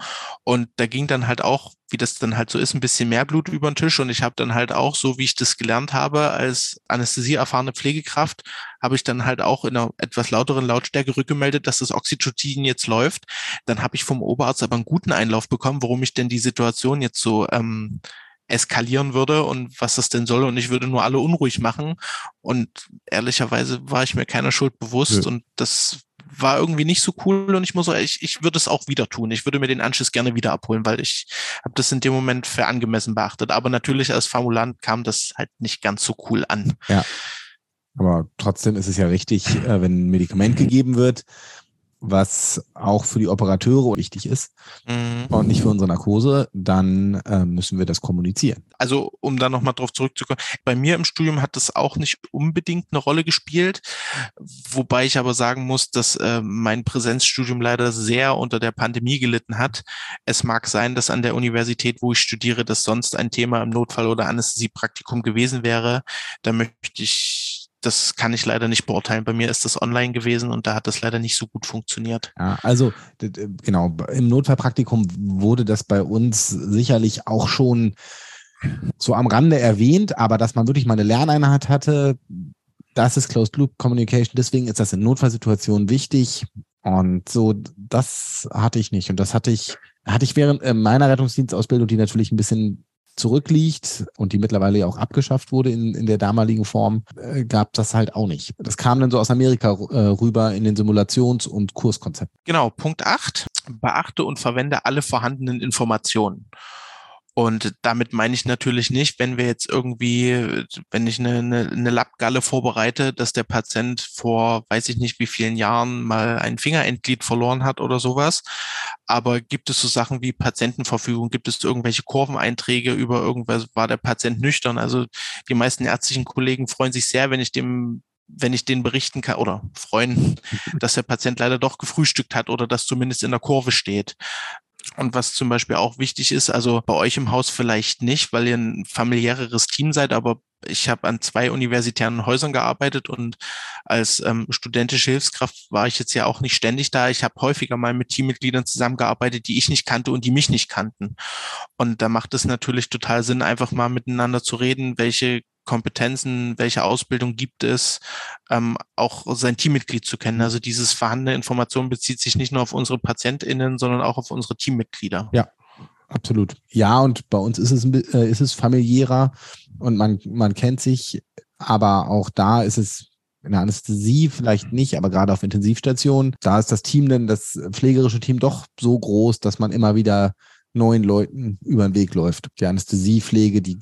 und da ging dann halt auch, wie das dann halt so ist, ein bisschen mehr Blut über den Tisch und ich habe dann halt auch, so wie ich das gelernt habe, als anästhesieerfahrene Pflegekraft, habe ich dann halt auch in einer etwas lauteren Lautstärke rückgemeldet, dass das Oxytocin jetzt läuft. Dann habe ich vom Oberarzt aber einen guten Einlauf bekommen, warum ich denn die Situation jetzt so ähm, eskalieren würde und was das denn soll und ich würde nur alle unruhig machen und ehrlicherweise war ich mir keiner Schuld bewusst ja. und das war irgendwie nicht so cool und ich muss ich, ich würde es auch wieder tun. Ich würde mir den Anschluss gerne wieder abholen, weil ich habe das in dem Moment für angemessen beachtet. Aber natürlich als Formulant kam das halt nicht ganz so cool an. Ja. Aber trotzdem ist es ja richtig, äh, wenn ein Medikament gegeben wird, was auch für die Operateure wichtig ist mhm. und nicht für unsere Narkose, dann äh, müssen wir das kommunizieren. Also um da nochmal drauf zurückzukommen, bei mir im Studium hat das auch nicht unbedingt eine Rolle gespielt, wobei ich aber sagen muss, dass äh, mein Präsenzstudium leider sehr unter der Pandemie gelitten hat. Es mag sein, dass an der Universität, wo ich studiere, das sonst ein Thema im Notfall- oder Anästhesiepraktikum gewesen wäre. Da möchte ich das kann ich leider nicht beurteilen. Bei mir ist das online gewesen und da hat das leider nicht so gut funktioniert. Ja, also genau, im Notfallpraktikum wurde das bei uns sicherlich auch schon so am Rande erwähnt, aber dass man wirklich mal eine Lerneinheit hatte, das ist Closed Loop Communication. Deswegen ist das in Notfallsituationen wichtig. Und so, das hatte ich nicht. Und das hatte ich, hatte ich während äh, meiner Rettungsdienstausbildung, die natürlich ein bisschen zurückliegt und die mittlerweile ja auch abgeschafft wurde in, in der damaligen Form, äh, gab das halt auch nicht. Das kam dann so aus Amerika äh, rüber in den Simulations- und Kurskonzepten. Genau, Punkt 8. Beachte und verwende alle vorhandenen Informationen. Und damit meine ich natürlich nicht, wenn wir jetzt irgendwie, wenn ich eine, eine, eine Lappgalle vorbereite, dass der Patient vor weiß ich nicht wie vielen Jahren mal ein Fingerendglied verloren hat oder sowas. Aber gibt es so Sachen wie Patientenverfügung? Gibt es irgendwelche Kurveneinträge über irgendwas? War der Patient nüchtern? Also die meisten ärztlichen Kollegen freuen sich sehr, wenn ich dem wenn ich den berichten kann oder freuen, dass der Patient leider doch gefrühstückt hat oder das zumindest in der Kurve steht. Und was zum Beispiel auch wichtig ist, also bei euch im Haus vielleicht nicht, weil ihr ein familiäreres Team seid, aber ich habe an zwei universitären Häusern gearbeitet und als ähm, studentische Hilfskraft war ich jetzt ja auch nicht ständig da. Ich habe häufiger mal mit Teammitgliedern zusammengearbeitet, die ich nicht kannte und die mich nicht kannten. Und da macht es natürlich total Sinn, einfach mal miteinander zu reden, welche Kompetenzen, welche Ausbildung gibt es, ähm, auch sein Teammitglied zu kennen. Also dieses vorhandene Information bezieht sich nicht nur auf unsere PatientInnen, sondern auch auf unsere Teammitglieder. Ja, absolut. Ja, und bei uns ist es, äh, ist es familiärer und man, man kennt sich, aber auch da ist es in der Anästhesie vielleicht nicht, aber gerade auf Intensivstationen, da ist das Team denn, das pflegerische Team doch so groß, dass man immer wieder neuen Leuten über den Weg läuft. Die Anästhesiepflege, die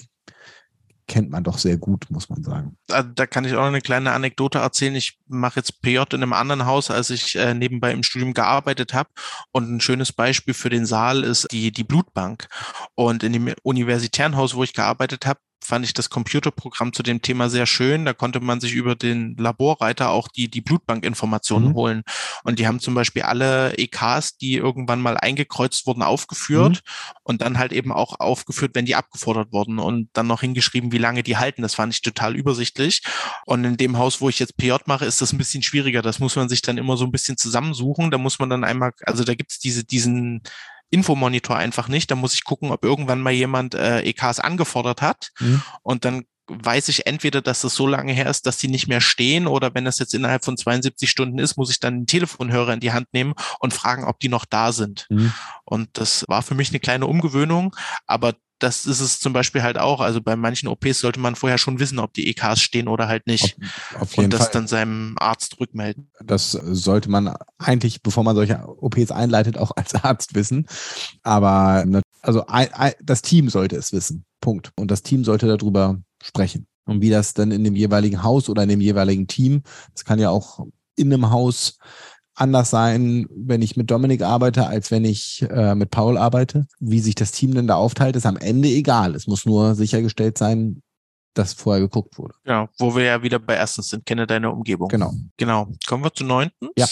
kennt man doch sehr gut, muss man sagen. Da kann ich auch eine kleine Anekdote erzählen. Ich mache jetzt PJ in einem anderen Haus, als ich äh, nebenbei im Studium gearbeitet habe. Und ein schönes Beispiel für den Saal ist die, die Blutbank. Und in dem universitären Haus, wo ich gearbeitet habe, fand ich das Computerprogramm zu dem Thema sehr schön. Da konnte man sich über den Laborreiter auch die, die Blutbankinformationen mhm. holen. Und die haben zum Beispiel alle EKs, die irgendwann mal eingekreuzt wurden, aufgeführt mhm. und dann halt eben auch aufgeführt, wenn die abgefordert wurden und dann noch hingeschrieben, wie lange die halten. Das fand ich total übersichtlich. Und in dem Haus, wo ich jetzt PJ mache, ist das ein bisschen schwieriger. Das muss man sich dann immer so ein bisschen zusammensuchen. Da muss man dann einmal, also da gibt's diese, diesen Infomonitor einfach nicht. Da muss ich gucken, ob irgendwann mal jemand äh, EKs angefordert hat. Mhm. Und dann weiß ich entweder, dass das so lange her ist, dass die nicht mehr stehen oder wenn das jetzt innerhalb von 72 Stunden ist, muss ich dann einen Telefonhörer in die Hand nehmen und fragen, ob die noch da sind. Mhm. Und das war für mich eine kleine Umgewöhnung, aber das ist es zum Beispiel halt auch. Also bei manchen OPs sollte man vorher schon wissen, ob die EKs stehen oder halt nicht. Auf, auf und das Fall. dann seinem Arzt rückmelden. Das sollte man eigentlich, bevor man solche OPs einleitet, auch als Arzt wissen. Aber also das Team sollte es wissen. Punkt. Und das Team sollte darüber sprechen. Und wie das dann in dem jeweiligen Haus oder in dem jeweiligen Team, das kann ja auch in einem Haus anders sein, wenn ich mit Dominik arbeite, als wenn ich äh, mit Paul arbeite. Wie sich das Team denn da aufteilt, ist am Ende egal. Es muss nur sichergestellt sein, dass vorher geguckt wurde. Ja, wo wir ja wieder bei erstens sind, kenne deine Umgebung. Genau. Genau. Kommen wir zu neuntens. Ja.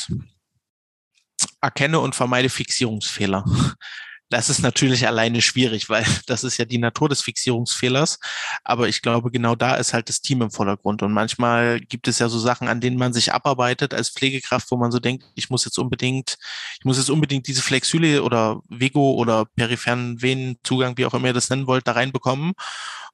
Erkenne und vermeide Fixierungsfehler. Das ist natürlich alleine schwierig, weil das ist ja die Natur des Fixierungsfehlers. Aber ich glaube, genau da ist halt das Team im Vordergrund. Und manchmal gibt es ja so Sachen, an denen man sich abarbeitet als Pflegekraft, wo man so denkt, ich muss jetzt unbedingt, ich muss jetzt unbedingt diese Flexyle oder Vego oder peripheren Venenzugang, wie auch immer ihr das nennen wollt, da reinbekommen.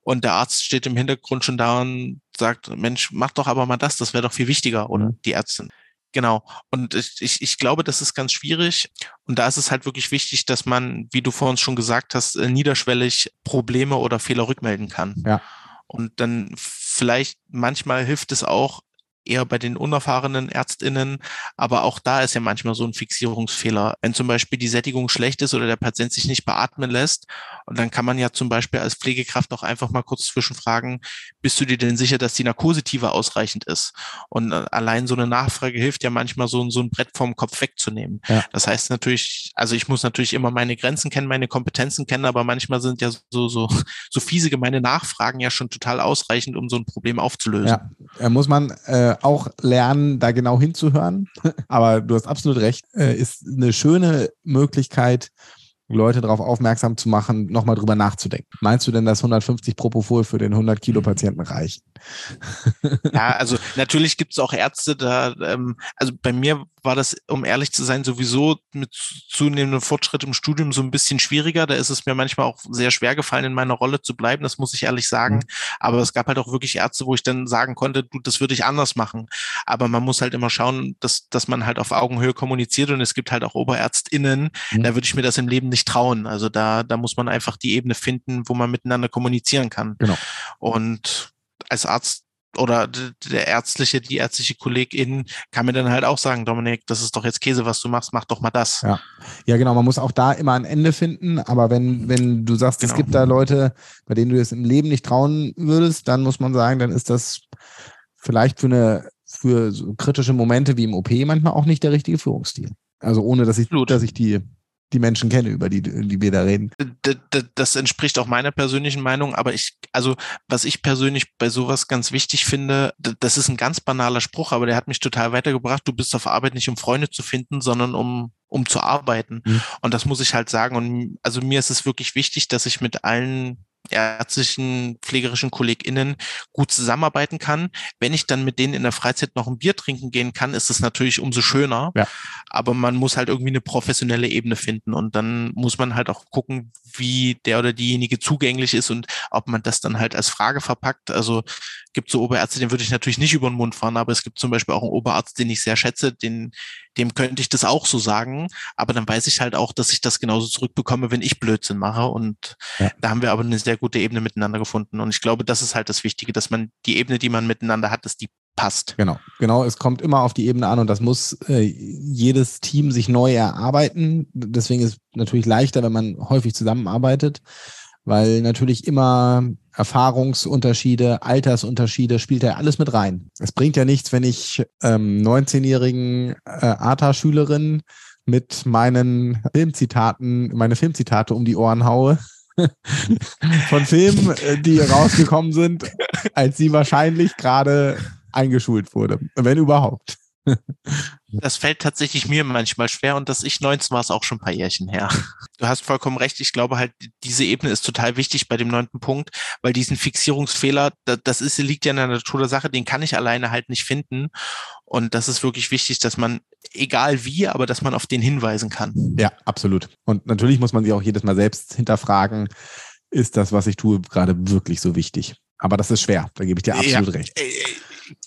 Und der Arzt steht im Hintergrund schon da und sagt, Mensch, mach doch aber mal das, das wäre doch viel wichtiger, oder mhm. die Ärztin. Genau. Und ich, ich, ich glaube, das ist ganz schwierig. Und da ist es halt wirklich wichtig, dass man, wie du vor uns schon gesagt hast, äh, niederschwellig Probleme oder Fehler rückmelden kann. Ja. Und dann vielleicht manchmal hilft es auch, eher bei den unerfahrenen ÄrztInnen. Aber auch da ist ja manchmal so ein Fixierungsfehler. Wenn zum Beispiel die Sättigung schlecht ist oder der Patient sich nicht beatmen lässt, und dann kann man ja zum Beispiel als Pflegekraft auch einfach mal kurz zwischenfragen, bist du dir denn sicher, dass die Narkosetiefe ausreichend ist? Und äh, allein so eine Nachfrage hilft ja manchmal so, so ein Brett vom Kopf wegzunehmen. Ja. Das heißt natürlich, also ich muss natürlich immer meine Grenzen kennen, meine Kompetenzen kennen, aber manchmal sind ja so, so, so fiese gemeine Nachfragen ja schon total ausreichend, um so ein Problem aufzulösen. Ja, muss man äh, auch lernen, da genau hinzuhören. Aber du hast absolut recht. Äh, ist eine schöne Möglichkeit, Leute darauf aufmerksam zu machen, nochmal drüber nachzudenken. Meinst du denn, dass 150 Propofol für den 100 Kilo Patienten reichen? Ja, also natürlich gibt es auch Ärzte da, ähm, also bei mir war das, um ehrlich zu sein, sowieso mit zunehmendem Fortschritt im Studium so ein bisschen schwieriger. Da ist es mir manchmal auch sehr schwer gefallen, in meiner Rolle zu bleiben, das muss ich ehrlich sagen. Mhm. Aber es gab halt auch wirklich Ärzte, wo ich dann sagen konnte, du, das würde ich anders machen. Aber man muss halt immer schauen, dass, dass man halt auf Augenhöhe kommuniziert und es gibt halt auch OberärztInnen, mhm. da würde ich mir das im Leben nicht trauen. Also da, da muss man einfach die Ebene finden, wo man miteinander kommunizieren kann. Genau. Und als Arzt oder der ärztliche, die ärztliche Kollegin kann mir dann halt auch sagen, Dominik, das ist doch jetzt Käse, was du machst, mach doch mal das. Ja, ja genau, man muss auch da immer ein Ende finden, aber wenn, wenn du sagst, genau. es gibt da Leute, bei denen du es im Leben nicht trauen würdest, dann muss man sagen, dann ist das vielleicht für eine, für so kritische Momente wie im OP manchmal auch nicht der richtige Führungsstil. Also ohne, dass ich, dass ich die die Menschen kenne, über die, die wir da reden. Das entspricht auch meiner persönlichen Meinung, aber ich, also was ich persönlich bei sowas ganz wichtig finde, das ist ein ganz banaler Spruch, aber der hat mich total weitergebracht. Du bist auf Arbeit nicht, um Freunde zu finden, sondern um um zu arbeiten. Mhm. Und das muss ich halt sagen. Und also mir ist es wirklich wichtig, dass ich mit allen ärztlichen, pflegerischen KollegInnen gut zusammenarbeiten kann. Wenn ich dann mit denen in der Freizeit noch ein Bier trinken gehen kann, ist es natürlich umso schöner. Ja. Aber man muss halt irgendwie eine professionelle Ebene finden und dann muss man halt auch gucken, wie der oder diejenige zugänglich ist und ob man das dann halt als Frage verpackt. Also gibt so Oberärzte, den würde ich natürlich nicht über den Mund fahren, aber es gibt zum Beispiel auch einen Oberarzt, den ich sehr schätze, den, dem könnte ich das auch so sagen, aber dann weiß ich halt auch, dass ich das genauso zurückbekomme, wenn ich Blödsinn mache und ja. da haben wir aber eine sehr gute Ebene miteinander gefunden und ich glaube, das ist halt das Wichtige, dass man die Ebene, die man miteinander hat, dass die passt. Genau, genau. Es kommt immer auf die Ebene an und das muss äh, jedes Team sich neu erarbeiten. Deswegen ist es natürlich leichter, wenn man häufig zusammenarbeitet, weil natürlich immer Erfahrungsunterschiede, Altersunterschiede spielt ja alles mit rein. Es bringt ja nichts, wenn ich ähm, 19-jährigen äh, ATA-Schülerin mit meinen Filmzitaten, meine Filmzitate um die Ohren haue. von Filmen, äh, die rausgekommen sind, als sie wahrscheinlich gerade eingeschult wurde, wenn überhaupt. Das fällt tatsächlich mir manchmal schwer und dass ich 19 war es auch schon ein paar Jährchen her. Du hast vollkommen recht. Ich glaube halt, diese Ebene ist total wichtig bei dem neunten Punkt, weil diesen Fixierungsfehler, das ist, liegt ja in der Natur der Sache, den kann ich alleine halt nicht finden. Und das ist wirklich wichtig, dass man, egal wie, aber dass man auf den hinweisen kann. Ja, absolut. Und natürlich muss man sich auch jedes Mal selbst hinterfragen, ist das, was ich tue, gerade wirklich so wichtig? Aber das ist schwer, da gebe ich dir absolut ja, recht. Äh,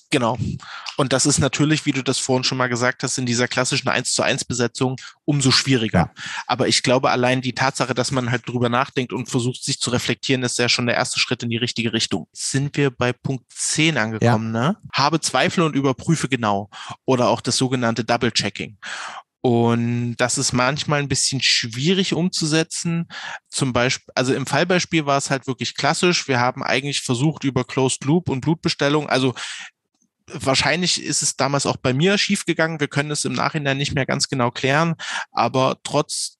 Genau. Und das ist natürlich, wie du das vorhin schon mal gesagt hast, in dieser klassischen 1 zu 1 Besetzung umso schwieriger. Ja. Aber ich glaube, allein die Tatsache, dass man halt drüber nachdenkt und versucht, sich zu reflektieren, ist ja schon der erste Schritt in die richtige Richtung. sind wir bei Punkt 10 angekommen, ja. ne? Habe Zweifel und überprüfe genau. Oder auch das sogenannte Double Checking. Und das ist manchmal ein bisschen schwierig umzusetzen. Zum Beispiel, also im Fallbeispiel war es halt wirklich klassisch. Wir haben eigentlich versucht über Closed Loop und Blutbestellung, also wahrscheinlich ist es damals auch bei mir schiefgegangen. Wir können es im Nachhinein nicht mehr ganz genau klären, aber trotz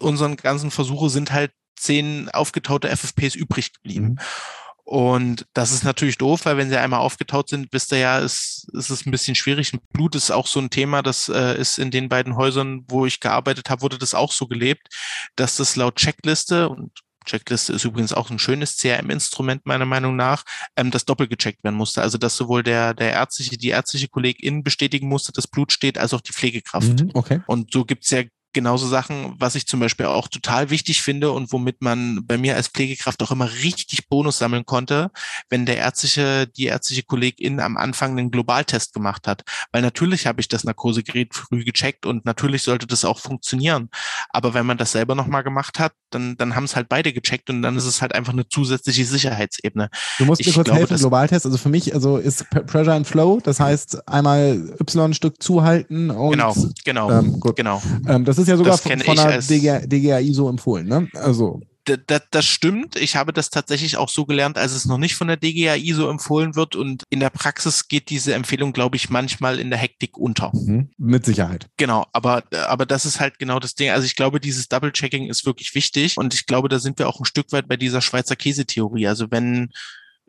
unseren ganzen Versuche sind halt zehn aufgetaute FFPs übrig geblieben. Mhm. Und das ist natürlich doof, weil wenn sie einmal aufgetaut sind, wisst ihr ja, ist, ist es ein bisschen schwierig. Blut ist auch so ein Thema, das äh, ist in den beiden Häusern, wo ich gearbeitet habe, wurde das auch so gelebt, dass das laut Checkliste und Checkliste ist übrigens auch ein schönes CRM-Instrument meiner Meinung nach, ähm, das doppelt gecheckt werden musste. Also dass sowohl der, der ärztliche, die ärztliche Kollegin bestätigen musste, dass Blut steht, als auch die Pflegekraft. Mhm, okay. Und so gibt's ja genauso Sachen, was ich zum Beispiel auch total wichtig finde und womit man bei mir als Pflegekraft auch immer richtig Bonus sammeln konnte, wenn der ärztliche, die ärztliche Kollegin am Anfang einen Globaltest gemacht hat. Weil natürlich habe ich das Narkosegerät früh gecheckt und natürlich sollte das auch funktionieren. Aber wenn man das selber nochmal gemacht hat, dann, dann haben es halt beide gecheckt und dann ist es halt einfach eine zusätzliche Sicherheitsebene. Du musst mir ich kurz glaube, helfen, Globaltest. Also für mich, also ist Pressure and Flow, das heißt einmal Y-Stück zuhalten und genau, genau, ähm, genau. Ähm, das ist ist ja sogar von, von der DGA, DGAI so empfohlen, ne? Also. Das, das stimmt. Ich habe das tatsächlich auch so gelernt, als es noch nicht von der DGAI so empfohlen wird. Und in der Praxis geht diese Empfehlung, glaube ich, manchmal in der Hektik unter. Mhm. Mit Sicherheit. Genau, aber, aber das ist halt genau das Ding. Also ich glaube, dieses Double-Checking ist wirklich wichtig. Und ich glaube, da sind wir auch ein Stück weit bei dieser Schweizer Käsetheorie. Also wenn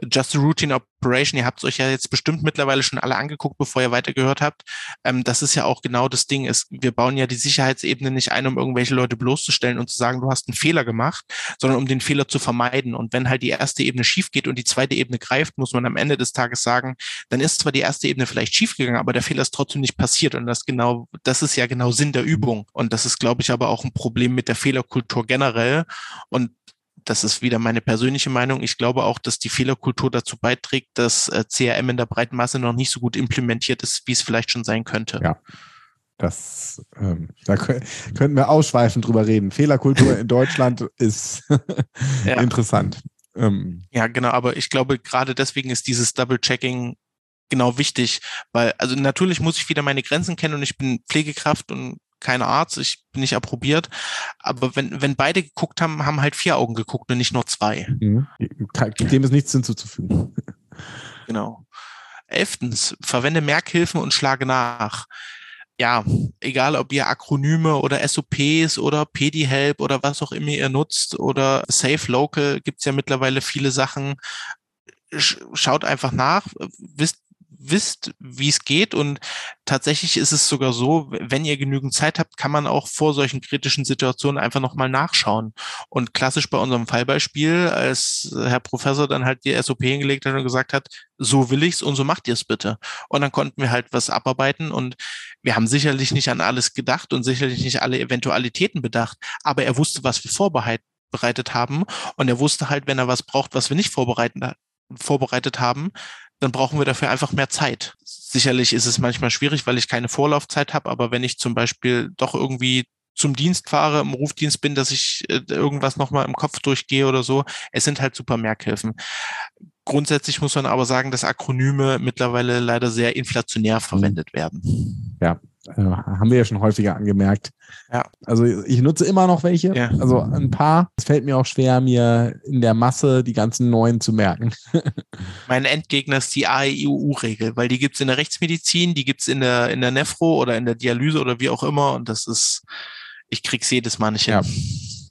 Just a Routine Operation, ihr habt es euch ja jetzt bestimmt mittlerweile schon alle angeguckt, bevor ihr weitergehört habt. Ähm, das ist ja auch genau das Ding. Ist, wir bauen ja die Sicherheitsebene nicht ein, um irgendwelche Leute bloßzustellen und zu sagen, du hast einen Fehler gemacht, sondern um den Fehler zu vermeiden. Und wenn halt die erste Ebene schief geht und die zweite Ebene greift, muss man am Ende des Tages sagen, dann ist zwar die erste Ebene vielleicht schief gegangen, aber der Fehler ist trotzdem nicht passiert. Und das genau, das ist ja genau Sinn der Übung. Und das ist, glaube ich, aber auch ein Problem mit der Fehlerkultur generell. Und das ist wieder meine persönliche Meinung. Ich glaube auch, dass die Fehlerkultur dazu beiträgt, dass äh, CRM in der breiten Masse noch nicht so gut implementiert ist, wie es vielleicht schon sein könnte. Ja. Das, ähm, da könnten wir ausschweifend drüber reden. Fehlerkultur in Deutschland ist ja. interessant. Ähm. Ja, genau, aber ich glaube, gerade deswegen ist dieses Double-Checking genau wichtig, weil, also natürlich muss ich wieder meine Grenzen kennen und ich bin Pflegekraft und kein Arzt, ich bin nicht approbiert. Aber wenn, wenn beide geguckt haben, haben halt vier Augen geguckt und nicht nur zwei. Mhm. Dem ist nichts hinzuzufügen. Genau. Elftens, verwende Merkhilfen und schlage nach. Ja, egal ob ihr Akronyme oder SOPs oder PediHelp oder was auch immer ihr nutzt oder Safe Local, gibt's ja mittlerweile viele Sachen. Schaut einfach nach, wisst, wisst, wie es geht. Und tatsächlich ist es sogar so, wenn ihr genügend Zeit habt, kann man auch vor solchen kritischen Situationen einfach nochmal nachschauen. Und klassisch bei unserem Fallbeispiel, als Herr Professor dann halt die SOP hingelegt hat und gesagt hat, so will ich's und so macht ihr es bitte. Und dann konnten wir halt was abarbeiten und wir haben sicherlich nicht an alles gedacht und sicherlich nicht alle Eventualitäten bedacht, aber er wusste, was wir vorbereitet haben und er wusste halt, wenn er was braucht, was wir nicht vorbereitet haben, dann brauchen wir dafür einfach mehr Zeit. Sicherlich ist es manchmal schwierig, weil ich keine Vorlaufzeit habe, aber wenn ich zum Beispiel doch irgendwie zum Dienst fahre, im Rufdienst bin, dass ich äh, irgendwas nochmal im Kopf durchgehe oder so, es sind halt super Merkhilfen. Grundsätzlich muss man aber sagen, dass Akronyme mittlerweile leider sehr inflationär verwendet werden. Ja, äh, haben wir ja schon häufiger angemerkt. Ja. Also ich nutze immer noch welche. Ja. Also ein paar. Es fällt mir auch schwer, mir in der Masse die ganzen neuen zu merken. mein Endgegner ist die AEUU-Regel, weil die gibt es in der Rechtsmedizin, die gibt es in der, in der Nephro oder in der Dialyse oder wie auch immer. Und das ist, ich krieg's jedes Mal nicht hin. Ja.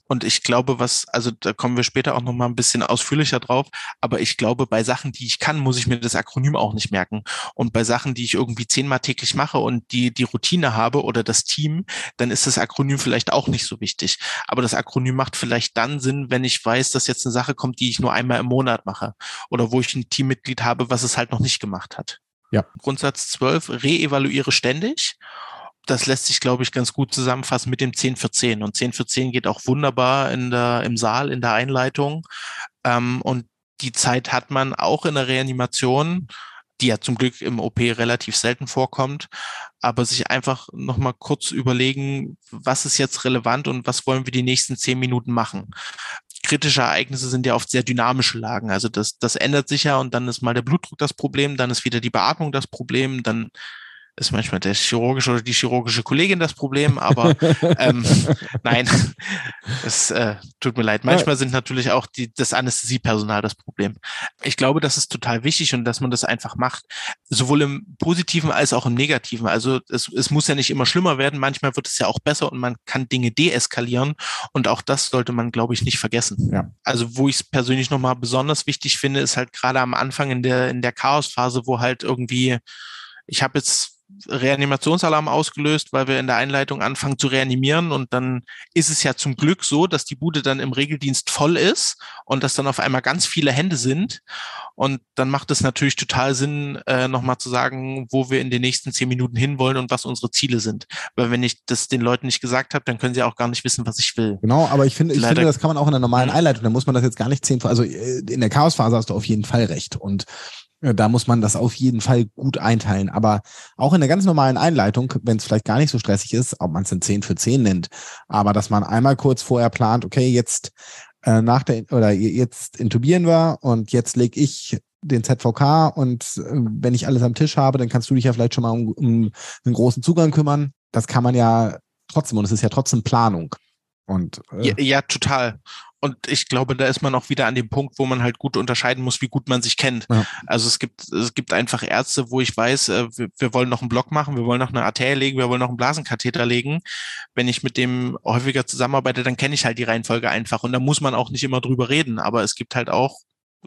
Und ich glaube, was, also da kommen wir später auch noch mal ein bisschen ausführlicher drauf, aber ich glaube, bei Sachen, die ich kann, muss ich mir das Akronym auch nicht merken. Und bei Sachen, die ich irgendwie zehnmal täglich mache und die die Routine habe oder das Team, dann ist das Akronym vielleicht auch nicht so wichtig. Aber das Akronym macht vielleicht dann Sinn, wenn ich weiß, dass jetzt eine Sache kommt, die ich nur einmal im Monat mache oder wo ich ein Teammitglied habe, was es halt noch nicht gemacht hat. Ja. Grundsatz 12, reevaluiere ständig das lässt sich, glaube ich, ganz gut zusammenfassen mit dem 10 für 10. Und 10 für 10 geht auch wunderbar in der, im Saal, in der Einleitung. Ähm, und die Zeit hat man auch in der Reanimation, die ja zum Glück im OP relativ selten vorkommt, aber sich einfach nochmal kurz überlegen, was ist jetzt relevant und was wollen wir die nächsten zehn Minuten machen. Kritische Ereignisse sind ja oft sehr dynamische Lagen. Also das, das ändert sich ja und dann ist mal der Blutdruck das Problem, dann ist wieder die Beatmung das Problem, dann ist manchmal der chirurgische oder die chirurgische Kollegin das Problem, aber ähm, nein, es äh, tut mir leid. Manchmal sind natürlich auch die, das Anästhesiepersonal das Problem. Ich glaube, das ist total wichtig und dass man das einfach macht, sowohl im Positiven als auch im Negativen. Also es, es muss ja nicht immer schlimmer werden, manchmal wird es ja auch besser und man kann Dinge deeskalieren und auch das sollte man, glaube ich, nicht vergessen. Ja. Also wo ich es persönlich nochmal besonders wichtig finde, ist halt gerade am Anfang in der, in der Chaosphase, wo halt irgendwie ich habe jetzt Reanimationsalarm ausgelöst, weil wir in der Einleitung anfangen zu reanimieren und dann ist es ja zum Glück so, dass die Bude dann im Regeldienst voll ist und dass dann auf einmal ganz viele Hände sind und dann macht es natürlich total Sinn, äh, nochmal zu sagen, wo wir in den nächsten zehn Minuten hinwollen und was unsere Ziele sind. Weil wenn ich das den Leuten nicht gesagt habe, dann können sie auch gar nicht wissen, was ich will. Genau, aber ich finde, ich finde, das kann man auch in der normalen mhm. Einleitung, da muss man das jetzt gar nicht zehn, also äh, in der Chaosphase hast du auf jeden Fall recht und da muss man das auf jeden Fall gut einteilen. Aber auch in der ganz normalen Einleitung, wenn es vielleicht gar nicht so stressig ist, ob man es in 10 für 10 nennt, aber dass man einmal kurz vorher plant, okay, jetzt äh, nach der oder jetzt intubieren wir und jetzt lege ich den ZVK und äh, wenn ich alles am Tisch habe, dann kannst du dich ja vielleicht schon mal um, um einen großen Zugang kümmern. Das kann man ja trotzdem und es ist ja trotzdem Planung. Und, äh, ja, ja, total. Und ich glaube, da ist man auch wieder an dem Punkt, wo man halt gut unterscheiden muss, wie gut man sich kennt. Ja. Also es gibt, es gibt einfach Ärzte, wo ich weiß, äh, wir, wir, wollen noch einen Block machen, wir wollen noch eine Arterie legen, wir wollen noch einen Blasenkatheter legen. Wenn ich mit dem häufiger zusammenarbeite, dann kenne ich halt die Reihenfolge einfach. Und da muss man auch nicht immer drüber reden. Aber es gibt halt auch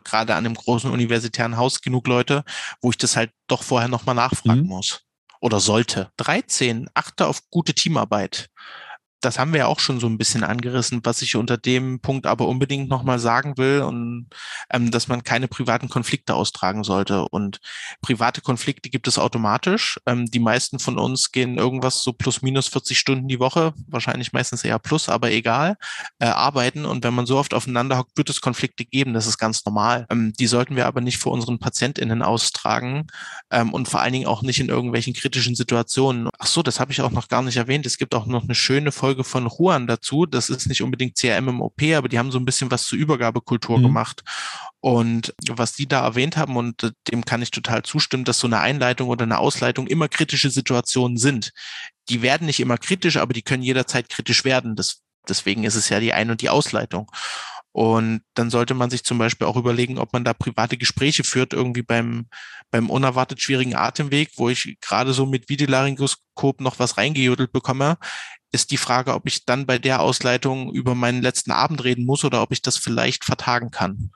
gerade an einem großen universitären Haus genug Leute, wo ich das halt doch vorher nochmal nachfragen mhm. muss. Oder sollte. 13, achte auf gute Teamarbeit das haben wir ja auch schon so ein bisschen angerissen, was ich unter dem Punkt aber unbedingt nochmal sagen will und ähm, dass man keine privaten Konflikte austragen sollte. Und private Konflikte gibt es automatisch. Ähm, die meisten von uns gehen irgendwas so plus minus 40 Stunden die Woche, wahrscheinlich meistens eher plus, aber egal, äh, arbeiten. Und wenn man so oft aufeinander hockt, wird es Konflikte geben. Das ist ganz normal. Ähm, die sollten wir aber nicht vor unseren PatientInnen austragen ähm, und vor allen Dingen auch nicht in irgendwelchen kritischen Situationen. Ach so, das habe ich auch noch gar nicht erwähnt. Es gibt auch noch eine schöne Folge Folge von Juan dazu. Das ist nicht unbedingt CRM im OP, aber die haben so ein bisschen was zur Übergabekultur mhm. gemacht. Und was die da erwähnt haben, und dem kann ich total zustimmen, dass so eine Einleitung oder eine Ausleitung immer kritische Situationen sind. Die werden nicht immer kritisch, aber die können jederzeit kritisch werden. Das, deswegen ist es ja die Ein- und die Ausleitung. Und dann sollte man sich zum Beispiel auch überlegen, ob man da private Gespräche führt, irgendwie beim, beim unerwartet schwierigen Atemweg, wo ich gerade so mit Videolaryngoskop noch was reingejodelt bekomme ist die Frage, ob ich dann bei der Ausleitung über meinen letzten Abend reden muss oder ob ich das vielleicht vertagen kann.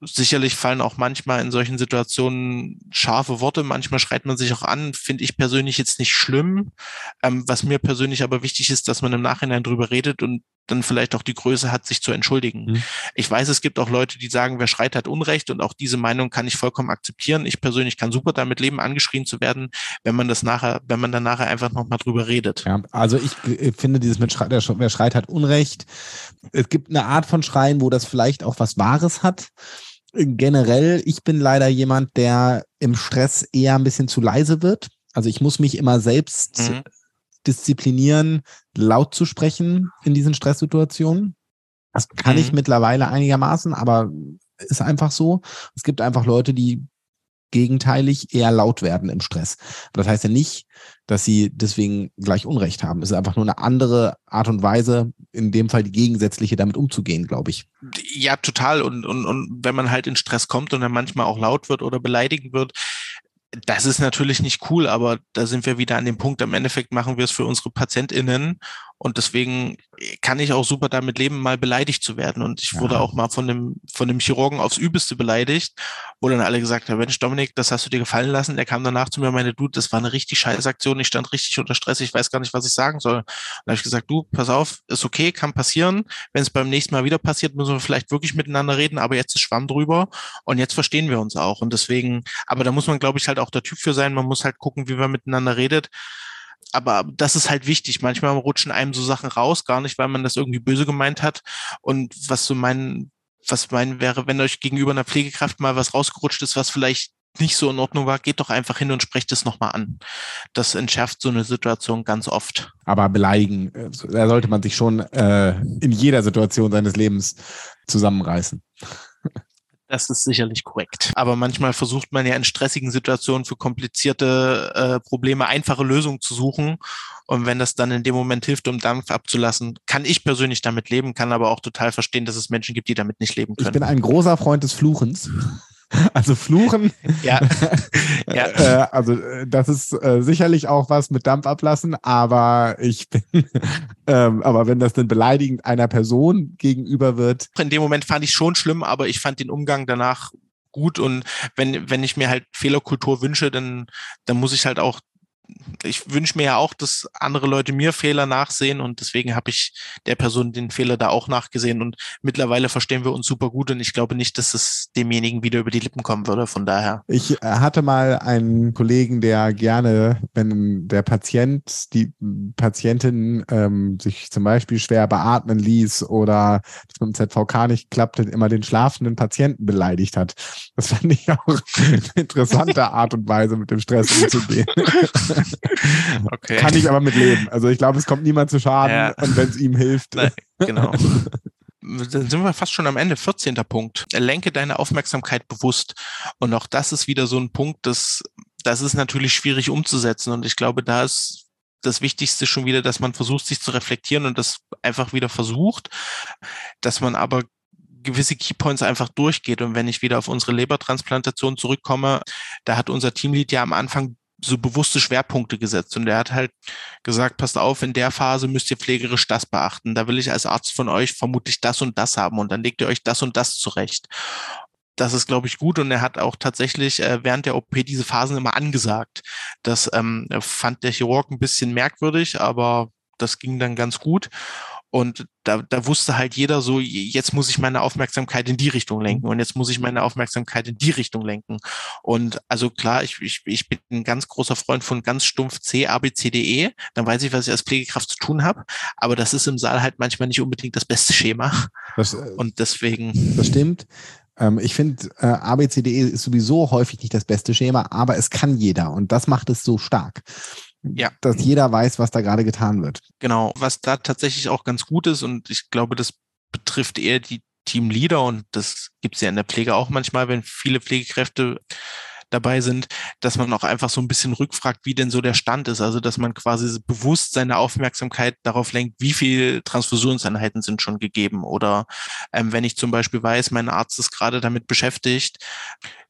Sicherlich fallen auch manchmal in solchen Situationen scharfe Worte, manchmal schreit man sich auch an, finde ich persönlich jetzt nicht schlimm. Ähm, was mir persönlich aber wichtig ist, dass man im Nachhinein drüber redet und dann vielleicht auch die Größe hat, sich zu entschuldigen. Mhm. Ich weiß, es gibt auch Leute, die sagen, wer schreit, hat Unrecht und auch diese Meinung kann ich vollkommen akzeptieren. Ich persönlich kann super damit leben, angeschrien zu werden, wenn man das nachher, wenn man dann nachher einfach nochmal drüber redet. Ja, also ich äh, finde dieses mit Schrei, wer schreit, hat Unrecht. Es gibt eine Art von Schreien, wo das vielleicht auch was Wahres hat generell, ich bin leider jemand, der im Stress eher ein bisschen zu leise wird. Also ich muss mich immer selbst mhm disziplinieren, laut zu sprechen in diesen Stresssituationen. Das kann mhm. ich mittlerweile einigermaßen, aber ist einfach so. Es gibt einfach Leute, die gegenteilig eher laut werden im Stress. Aber das heißt ja nicht, dass sie deswegen gleich Unrecht haben. Es ist einfach nur eine andere Art und Weise, in dem Fall die gegensätzliche, damit umzugehen, glaube ich. Ja, total. Und, und, und wenn man halt in Stress kommt und dann manchmal auch laut wird oder beleidigt wird, das ist natürlich nicht cool, aber da sind wir wieder an dem Punkt, im Endeffekt machen wir es für unsere PatientInnen und deswegen kann ich auch super damit leben, mal beleidigt zu werden. Und ich wurde auch mal von dem, von dem Chirurgen aufs Übelste beleidigt, wo dann alle gesagt haben, Mensch, Dominik, das hast du dir gefallen lassen. Der kam danach zu mir und meinte, du, das war eine richtig scheiß Aktion. Ich stand richtig unter Stress. Ich weiß gar nicht, was ich sagen soll. Und da habe ich gesagt, du, pass auf, ist okay, kann passieren. Wenn es beim nächsten Mal wieder passiert, müssen wir vielleicht wirklich miteinander reden. Aber jetzt ist Schwamm drüber und jetzt verstehen wir uns auch. Und deswegen, aber da muss man, glaube ich, halt auch der Typ für sein. Man muss halt gucken, wie man miteinander redet aber das ist halt wichtig. Manchmal rutschen einem so Sachen raus, gar nicht, weil man das irgendwie böse gemeint hat. Und was so mein was mein wäre, wenn euch gegenüber einer Pflegekraft mal was rausgerutscht ist, was vielleicht nicht so in Ordnung war, geht doch einfach hin und sprecht es nochmal an. Das entschärft so eine Situation ganz oft. Aber beleidigen, äh, da sollte man sich schon äh, in jeder Situation seines Lebens zusammenreißen. Das ist sicherlich korrekt. Aber manchmal versucht man ja in stressigen Situationen für komplizierte äh, Probleme einfache Lösungen zu suchen. Und wenn das dann in dem Moment hilft, um Dampf abzulassen, kann ich persönlich damit leben, kann aber auch total verstehen, dass es Menschen gibt, die damit nicht leben können. Ich bin ein großer Freund des Fluchens. Also Fluchen. ja. ja. Äh, also äh, das ist äh, sicherlich auch was mit Dampf ablassen, aber ich bin, ähm, aber wenn das dann beleidigend einer Person gegenüber wird. In dem Moment fand ich schon schlimm, aber ich fand den Umgang danach gut und wenn, wenn ich mir halt Fehlerkultur wünsche, dann, dann muss ich halt auch ich wünsche mir ja auch, dass andere Leute mir Fehler nachsehen und deswegen habe ich der Person den Fehler da auch nachgesehen und mittlerweile verstehen wir uns super gut und ich glaube nicht, dass es demjenigen wieder über die Lippen kommen würde. Von daher. Ich äh, hatte mal einen Kollegen, der gerne, wenn der Patient, die Patientin ähm, sich zum Beispiel schwer beatmen ließ oder das mit dem ZVK nicht klappte, immer den schlafenden Patienten beleidigt hat. Das fand ich auch eine interessante Art und Weise, mit dem Stress umzugehen. okay. Kann ich aber mit leben. Also ich glaube, es kommt niemand zu Schaden ja. und wenn es ihm hilft. Nein, genau. Dann sind wir fast schon am Ende. 14. Punkt. Lenke deine Aufmerksamkeit bewusst. Und auch das ist wieder so ein Punkt, das, das ist natürlich schwierig umzusetzen. Und ich glaube, da ist das Wichtigste schon wieder, dass man versucht, sich zu reflektieren und das einfach wieder versucht, dass man aber gewisse Keypoints einfach durchgeht. Und wenn ich wieder auf unsere Lebertransplantation zurückkomme, da hat unser Teamlead ja am Anfang so bewusste Schwerpunkte gesetzt. Und er hat halt gesagt, passt auf, in der Phase müsst ihr pflegerisch das beachten. Da will ich als Arzt von euch vermutlich das und das haben und dann legt ihr euch das und das zurecht. Das ist, glaube ich, gut. Und er hat auch tatsächlich äh, während der OP diese Phasen immer angesagt. Das ähm, fand der Chirurg ein bisschen merkwürdig, aber das ging dann ganz gut. Und da, da wusste halt jeder so, jetzt muss ich meine Aufmerksamkeit in die Richtung lenken und jetzt muss ich meine Aufmerksamkeit in die Richtung lenken. Und also klar, ich, ich, ich bin ein ganz großer Freund von ganz stumpf C, A, B, C, D, E. Dann weiß ich, was ich als Pflegekraft zu tun habe. Aber das ist im Saal halt manchmal nicht unbedingt das beste Schema. Das, äh, und deswegen. Das stimmt. Ähm, ich finde, äh, ABCDE ist sowieso häufig nicht das beste Schema, aber es kann jeder und das macht es so stark ja. dass jeder weiß, was da gerade getan wird. Genau, was da tatsächlich auch ganz gut ist und ich glaube, das betrifft eher die Teamleader und das gibt es ja in der Pflege auch manchmal, wenn viele Pflegekräfte dabei sind, dass man auch einfach so ein bisschen rückfragt, wie denn so der Stand ist. Also, dass man quasi bewusst seine Aufmerksamkeit darauf lenkt, wie viel Transfusionseinheiten sind schon gegeben. Oder ähm, wenn ich zum Beispiel weiß, mein Arzt ist gerade damit beschäftigt,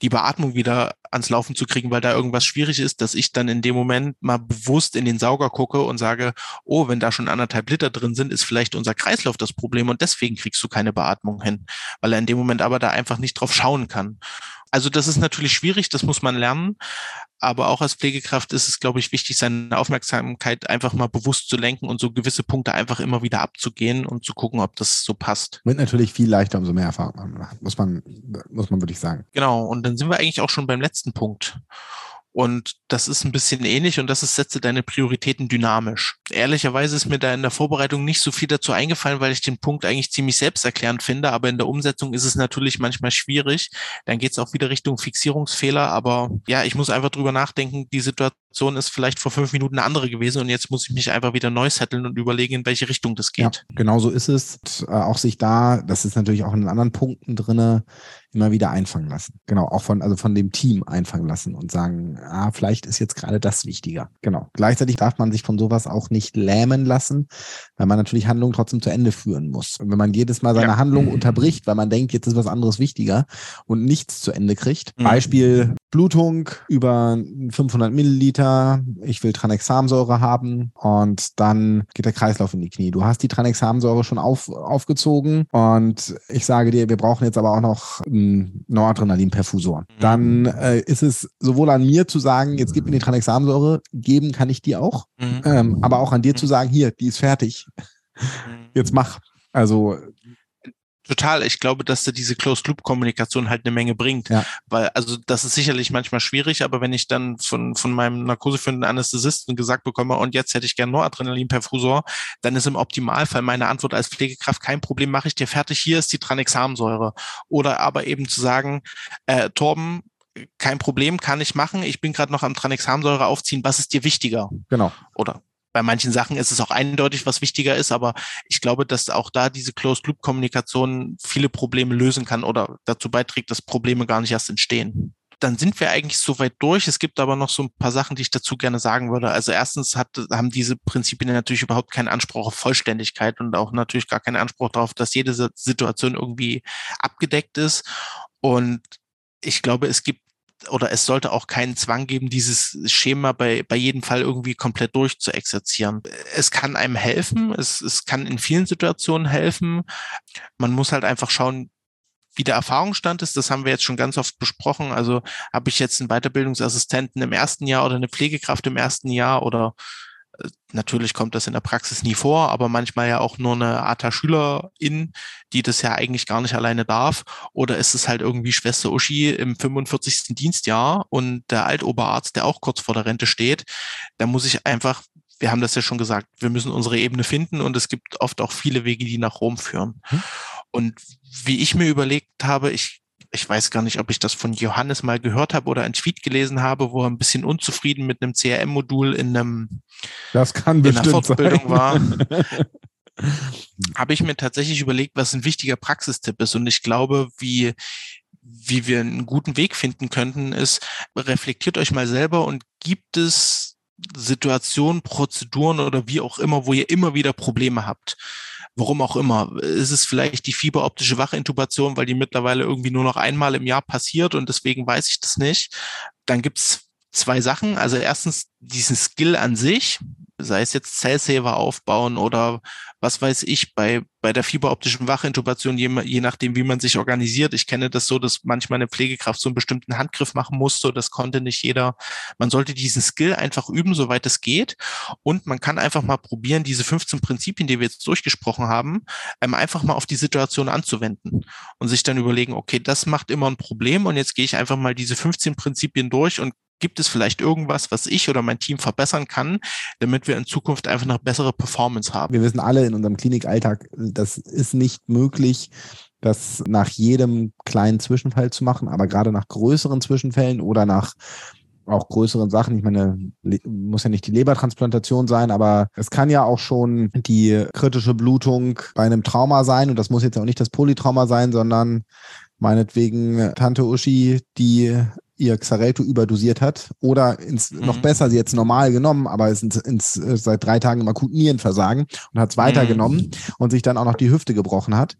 die Beatmung wieder ans Laufen zu kriegen, weil da irgendwas schwierig ist, dass ich dann in dem Moment mal bewusst in den Sauger gucke und sage, oh, wenn da schon anderthalb Liter drin sind, ist vielleicht unser Kreislauf das Problem und deswegen kriegst du keine Beatmung hin, weil er in dem Moment aber da einfach nicht drauf schauen kann. Also das ist natürlich schwierig, das muss man lernen. Aber auch als Pflegekraft ist es, glaube ich, wichtig, seine Aufmerksamkeit einfach mal bewusst zu lenken und so gewisse Punkte einfach immer wieder abzugehen und zu gucken, ob das so passt. Wird natürlich viel leichter, umso mehr Erfahrung man macht, muss man, muss man wirklich sagen. Genau. Und dann sind wir eigentlich auch schon beim letzten Punkt. Und das ist ein bisschen ähnlich und das ist, setze deine Prioritäten dynamisch. Ehrlicherweise ist mir da in der Vorbereitung nicht so viel dazu eingefallen, weil ich den Punkt eigentlich ziemlich selbsterklärend finde, aber in der Umsetzung ist es natürlich manchmal schwierig. Dann geht es auch wieder Richtung Fixierungsfehler, aber ja, ich muss einfach drüber nachdenken, die Situation ist vielleicht vor fünf Minuten eine andere gewesen und jetzt muss ich mich einfach wieder neu setteln und überlegen, in welche Richtung das geht. Ja, genau so ist es. Und, äh, auch sich da, das ist natürlich auch in anderen Punkten drinne, immer wieder einfangen lassen. Genau, auch von, also von dem Team einfangen lassen und sagen, ah, vielleicht ist jetzt gerade das wichtiger. Genau. Gleichzeitig darf man sich von sowas auch nicht lähmen lassen, weil man natürlich Handlungen trotzdem zu Ende führen muss. Und wenn man jedes Mal seine ja. Handlung unterbricht, weil man denkt, jetzt ist was anderes wichtiger und nichts zu Ende kriegt. Mhm. Beispiel Blutung über 500 Milliliter. Ich will Tranexamsäure haben und dann geht der Kreislauf in die Knie. Du hast die Tranexamsäure schon auf, aufgezogen und ich sage dir, wir brauchen jetzt aber auch noch einen Noradrenalinperfusor. Mhm. Dann äh, ist es sowohl an mir zu sagen, jetzt gib mir die Tranexamsäure, geben kann ich dir auch, mhm. ähm, aber auch an dir mhm. zu sagen, hier, die ist fertig. Mhm. Jetzt mach. Also Total. Ich glaube, dass da diese Closed-Loop-Kommunikation halt eine Menge bringt. Ja. Weil, also das ist sicherlich manchmal schwierig, aber wenn ich dann von, von meinem narkoseführenden Anästhesisten gesagt bekomme, und jetzt hätte ich gern Noradrenalin-Perfusor, dann ist im Optimalfall meine Antwort als Pflegekraft kein Problem, mache ich dir fertig, hier ist die Tranexamsäure. Oder aber eben zu sagen, äh, Torben, kein Problem, kann ich machen. Ich bin gerade noch am Tranexamsäure aufziehen. Was ist dir wichtiger? Genau. Oder bei manchen Sachen ist es auch eindeutig, was wichtiger ist, aber ich glaube, dass auch da diese Closed-Loop-Kommunikation viele Probleme lösen kann oder dazu beiträgt, dass Probleme gar nicht erst entstehen. Dann sind wir eigentlich soweit durch. Es gibt aber noch so ein paar Sachen, die ich dazu gerne sagen würde. Also erstens hat, haben diese Prinzipien natürlich überhaupt keinen Anspruch auf Vollständigkeit und auch natürlich gar keinen Anspruch darauf, dass jede Situation irgendwie abgedeckt ist. Und ich glaube, es gibt oder es sollte auch keinen Zwang geben, dieses Schema bei, bei jedem Fall irgendwie komplett durchzuexerzieren. Es kann einem helfen, es, es kann in vielen Situationen helfen. Man muss halt einfach schauen, wie der Erfahrungsstand ist, das haben wir jetzt schon ganz oft besprochen. Also habe ich jetzt einen Weiterbildungsassistenten im ersten Jahr oder eine Pflegekraft im ersten Jahr oder Natürlich kommt das in der Praxis nie vor, aber manchmal ja auch nur eine ATA-Schülerin, die das ja eigentlich gar nicht alleine darf. Oder ist es halt irgendwie Schwester Uschi im 45. Dienstjahr und der Altoberarzt, der auch kurz vor der Rente steht. Da muss ich einfach, wir haben das ja schon gesagt, wir müssen unsere Ebene finden und es gibt oft auch viele Wege, die nach Rom führen. Hm. Und wie ich mir überlegt habe, ich ich weiß gar nicht, ob ich das von Johannes mal gehört habe oder ein Tweet gelesen habe, wo er ein bisschen unzufrieden mit einem CRM-Modul in einem das kann in einer Fortbildung sein. war. habe ich mir tatsächlich überlegt, was ein wichtiger Praxistipp ist. Und ich glaube, wie, wie wir einen guten Weg finden könnten, ist, reflektiert euch mal selber und gibt es Situationen, Prozeduren oder wie auch immer, wo ihr immer wieder Probleme habt warum auch immer. Ist es vielleicht die fieberoptische Wachintubation, weil die mittlerweile irgendwie nur noch einmal im Jahr passiert und deswegen weiß ich das nicht. Dann gibt's zwei Sachen. Also erstens diesen Skill an sich, sei es jetzt Cellsaver aufbauen oder was weiß ich, bei, bei der fieberoptischen Wachintubation, je, je nachdem, wie man sich organisiert. Ich kenne das so, dass manchmal eine Pflegekraft so einen bestimmten Handgriff machen musste. Das konnte nicht jeder. Man sollte diesen Skill einfach üben, soweit es geht. Und man kann einfach mal probieren, diese 15 Prinzipien, die wir jetzt durchgesprochen haben, ähm, einfach mal auf die Situation anzuwenden und sich dann überlegen, okay, das macht immer ein Problem und jetzt gehe ich einfach mal diese 15 Prinzipien durch und Gibt es vielleicht irgendwas, was ich oder mein Team verbessern kann, damit wir in Zukunft einfach eine bessere Performance haben? Wir wissen alle in unserem Klinikalltag, das ist nicht möglich, das nach jedem kleinen Zwischenfall zu machen, aber gerade nach größeren Zwischenfällen oder nach auch größeren Sachen. Ich meine, muss ja nicht die Lebertransplantation sein, aber es kann ja auch schon die kritische Blutung bei einem Trauma sein. Und das muss jetzt auch nicht das Polytrauma sein, sondern meinetwegen Tante Uschi, die ihr Xarelto überdosiert hat oder ins, mhm. noch besser, sie jetzt normal genommen, aber ist ins, ins, äh, seit drei Tagen im akuten Nierenversagen und hat es weitergenommen mhm. und sich dann auch noch die Hüfte gebrochen hat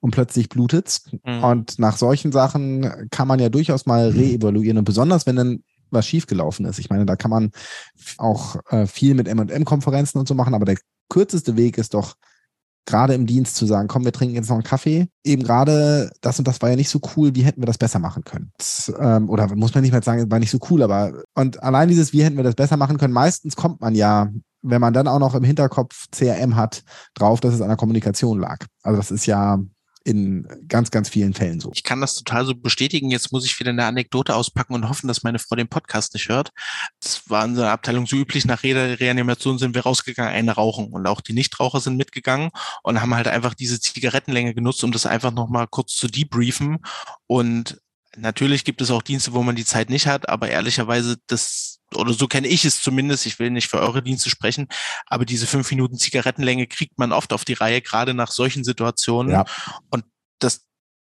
und plötzlich blutet's. Mhm. Und nach solchen Sachen kann man ja durchaus mal reevaluieren und besonders, wenn dann was schiefgelaufen ist. Ich meine, da kann man auch äh, viel mit M&M-Konferenzen und so machen, aber der kürzeste Weg ist doch, gerade im Dienst zu sagen, komm, wir trinken jetzt noch einen Kaffee. Eben gerade das und das war ja nicht so cool, wie hätten wir das besser machen können? Ähm, oder muss man nicht mehr sagen, war nicht so cool, aber und allein dieses, wie hätten wir das besser machen können, meistens kommt man ja, wenn man dann auch noch im Hinterkopf CRM hat, drauf, dass es an der Kommunikation lag. Also das ist ja in ganz, ganz vielen Fällen so. Ich kann das total so bestätigen. Jetzt muss ich wieder eine Anekdote auspacken und hoffen, dass meine Frau den Podcast nicht hört. Das war in der Abteilung so üblich. Nach Re Reanimation sind wir rausgegangen, eine rauchen. Und auch die Nichtraucher sind mitgegangen und haben halt einfach diese Zigarettenlänge genutzt, um das einfach nochmal kurz zu debriefen. Und natürlich gibt es auch Dienste, wo man die Zeit nicht hat, aber ehrlicherweise, das oder so kenne ich es zumindest, ich will nicht für eure Dienste sprechen, aber diese fünf Minuten Zigarettenlänge kriegt man oft auf die Reihe, gerade nach solchen Situationen. Ja. Und das,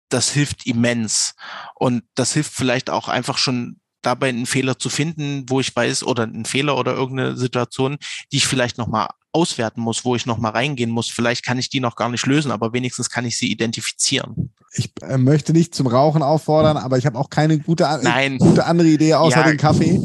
das hilft immens. Und das hilft vielleicht auch einfach schon dabei, einen Fehler zu finden, wo ich weiß, oder einen Fehler oder irgendeine Situation, die ich vielleicht nochmal auswerten muss, wo ich nochmal reingehen muss. Vielleicht kann ich die noch gar nicht lösen, aber wenigstens kann ich sie identifizieren. Ich äh, möchte nicht zum Rauchen auffordern, aber ich habe auch keine gute, Nein. gute andere Idee außer ja. den Kaffee.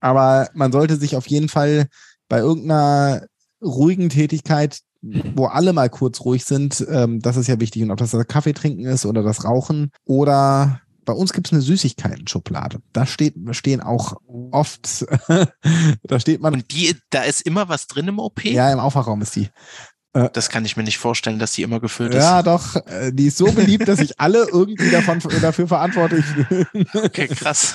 Aber man sollte sich auf jeden Fall bei irgendeiner ruhigen Tätigkeit, wo alle mal kurz ruhig sind, ähm, das ist ja wichtig. Und ob das das Kaffee trinken ist oder das Rauchen oder bei uns gibt es eine Süßigkeiten-Schublade. Da steht, stehen auch oft, da steht man. Und die, da ist immer was drin im OP? Ja, im Aufwachraum ist die. Äh, das kann ich mir nicht vorstellen, dass die immer gefüllt ist. Ja, doch. Äh, die ist so beliebt, dass sich alle irgendwie davon, dafür verantwortlich fühlen. Okay, krass.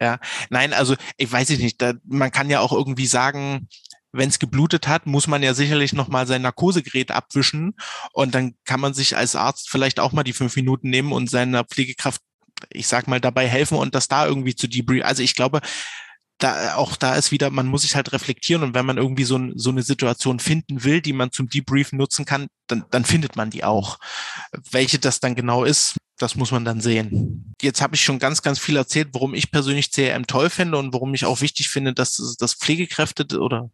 Ja, nein, also ich weiß nicht, da, man kann ja auch irgendwie sagen, wenn es geblutet hat, muss man ja sicherlich nochmal sein Narkosegerät abwischen und dann kann man sich als Arzt vielleicht auch mal die fünf Minuten nehmen und seiner Pflegekraft, ich sag mal, dabei helfen und das da irgendwie zu debrief. Also ich glaube, da auch da ist wieder, man muss sich halt reflektieren und wenn man irgendwie so, so eine Situation finden will, die man zum Debrief nutzen kann, dann, dann findet man die auch. Welche das dann genau ist, das muss man dann sehen. Jetzt habe ich schon ganz, ganz viel erzählt, warum ich persönlich CRM toll finde und warum ich auch wichtig finde, dass, dass Pflegekräfte oder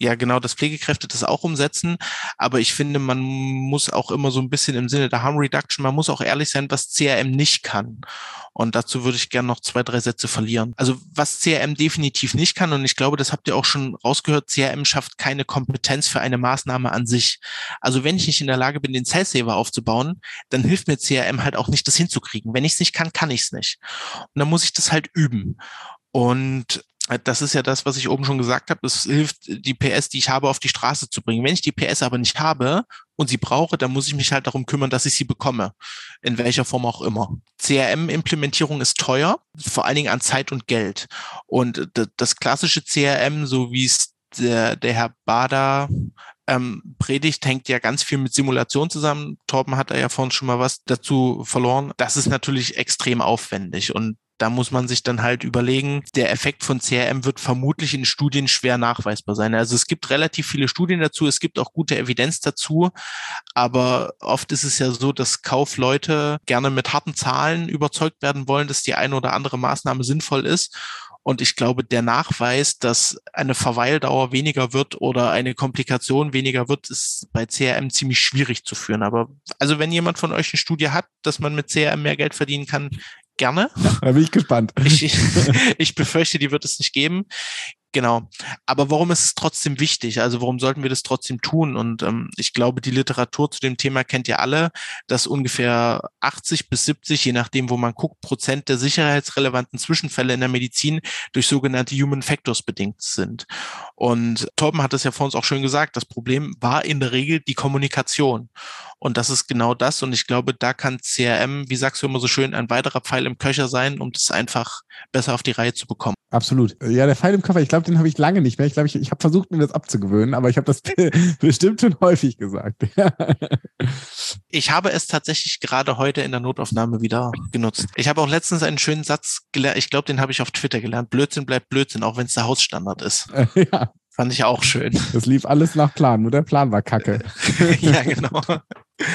ja genau, dass Pflegekräfte das auch umsetzen. Aber ich finde, man muss auch immer so ein bisschen im Sinne der Harm Reduction, man muss auch ehrlich sein, was CRM nicht kann. Und dazu würde ich gerne noch zwei, drei Sätze verlieren. Also was CRM definitiv nicht kann, und ich glaube, das habt ihr auch schon rausgehört, CRM schafft keine Kompetenz für eine Maßnahme an sich. Also wenn ich nicht in der Lage bin, den Sales-Saver aufzubauen, dann hilft mir CRM halt auch nicht, das hinzukriegen. Wenn ich es nicht kann, kann ich es nicht. Und dann muss ich das halt üben. Und das ist ja das, was ich oben schon gesagt habe. Es hilft, die PS, die ich habe, auf die Straße zu bringen. Wenn ich die PS aber nicht habe und sie brauche, dann muss ich mich halt darum kümmern, dass ich sie bekomme. In welcher Form auch immer. CRM-Implementierung ist teuer, vor allen Dingen an Zeit und Geld. Und das klassische CRM, so wie es der, der Herr Bader ähm, predigt, hängt ja ganz viel mit Simulation zusammen. Torben hat da ja vorhin schon mal was dazu verloren. Das ist natürlich extrem aufwendig und da muss man sich dann halt überlegen, der Effekt von CRM wird vermutlich in Studien schwer nachweisbar sein. Also es gibt relativ viele Studien dazu, es gibt auch gute Evidenz dazu, aber oft ist es ja so, dass Kaufleute gerne mit harten Zahlen überzeugt werden wollen, dass die eine oder andere Maßnahme sinnvoll ist. Und ich glaube, der Nachweis, dass eine Verweildauer weniger wird oder eine Komplikation weniger wird, ist bei CRM ziemlich schwierig zu führen. Aber also wenn jemand von euch eine Studie hat, dass man mit CRM mehr Geld verdienen kann, gerne. Da bin ich gespannt. Ich, ich befürchte, die wird es nicht geben. Genau. Aber warum ist es trotzdem wichtig? Also warum sollten wir das trotzdem tun? Und ähm, ich glaube, die Literatur zu dem Thema kennt ihr alle, dass ungefähr 80 bis 70, je nachdem, wo man guckt, Prozent der sicherheitsrelevanten Zwischenfälle in der Medizin durch sogenannte Human Factors bedingt sind. Und Torben hat es ja vor uns auch schön gesagt, das Problem war in der Regel die Kommunikation. Und das ist genau das. Und ich glaube, da kann CRM, wie sagst du immer so schön, ein weiterer Pfeil im Köcher sein, um das einfach besser auf die Reihe zu bekommen. Absolut. Ja, der Pfeil im Koffer, ich glaube, den habe ich lange nicht mehr. Ich glaube, ich, ich habe versucht, mir das abzugewöhnen, aber ich habe das bestimmt schon häufig gesagt. ich habe es tatsächlich gerade heute in der Notaufnahme wieder genutzt. Ich habe auch letztens einen schönen Satz gelernt. Ich glaube, den habe ich auf Twitter gelernt. Blödsinn bleibt Blödsinn, auch wenn es der Hausstandard ist. ja. Fand ich auch schön. Das lief alles nach Plan, nur der Plan war kacke. ja, genau.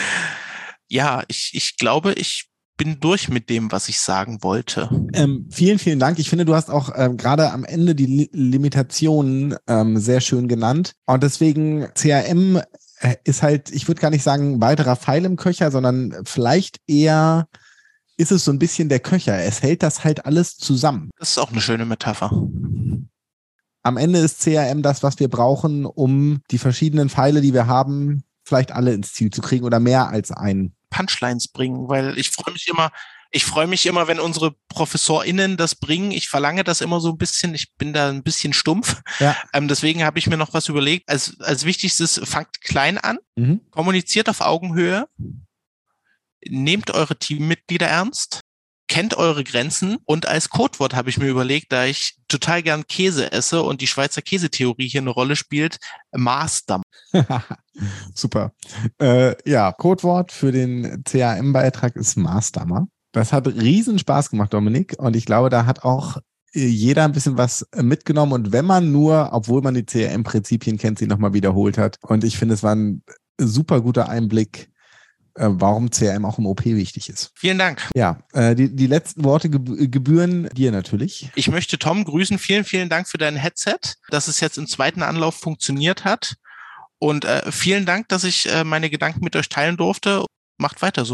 Ja, ich, ich glaube, ich bin durch mit dem, was ich sagen wollte. Ähm, vielen, vielen Dank. Ich finde, du hast auch ähm, gerade am Ende die Li Limitationen ähm, sehr schön genannt. Und deswegen CRM äh, ist halt, ich würde gar nicht sagen, weiterer Pfeil im Köcher, sondern vielleicht eher ist es so ein bisschen der Köcher. Es hält das halt alles zusammen. Das ist auch eine schöne Metapher am Ende ist CRM das, was wir brauchen, um die verschiedenen Pfeile, die wir haben, vielleicht alle ins Ziel zu kriegen oder mehr als einen. Punchlines bringen, weil ich freue mich immer, ich freue mich immer, wenn unsere ProfessorInnen das bringen. Ich verlange das immer so ein bisschen. Ich bin da ein bisschen stumpf. Ja. Ähm, deswegen habe ich mir noch was überlegt. Als, als wichtigstes, fangt klein an, mhm. kommuniziert auf Augenhöhe, nehmt eure Teammitglieder ernst, kennt eure Grenzen und als Codewort habe ich mir überlegt, da ich total gern Käse esse und die Schweizer Käsetheorie hier eine Rolle spielt, Maßdamm. Super. Äh, ja, Codewort für den CAM-Beitrag ist Maßdammer. Das hat riesen Spaß gemacht, Dominik. Und ich glaube, da hat auch äh, jeder ein bisschen was mitgenommen. Und wenn man nur, obwohl man die CRM-Prinzipien kennt, sie nochmal wiederholt hat. Und ich finde, es war ein super guter Einblick äh, warum CRM auch im OP wichtig ist. Vielen Dank. Ja, äh, die, die letzten Worte gebühren dir natürlich. Ich möchte Tom grüßen. Vielen, vielen Dank für dein Headset, dass es jetzt im zweiten Anlauf funktioniert hat. Und äh, vielen Dank, dass ich meine Gedanken mit euch teilen durfte. Macht weiter so.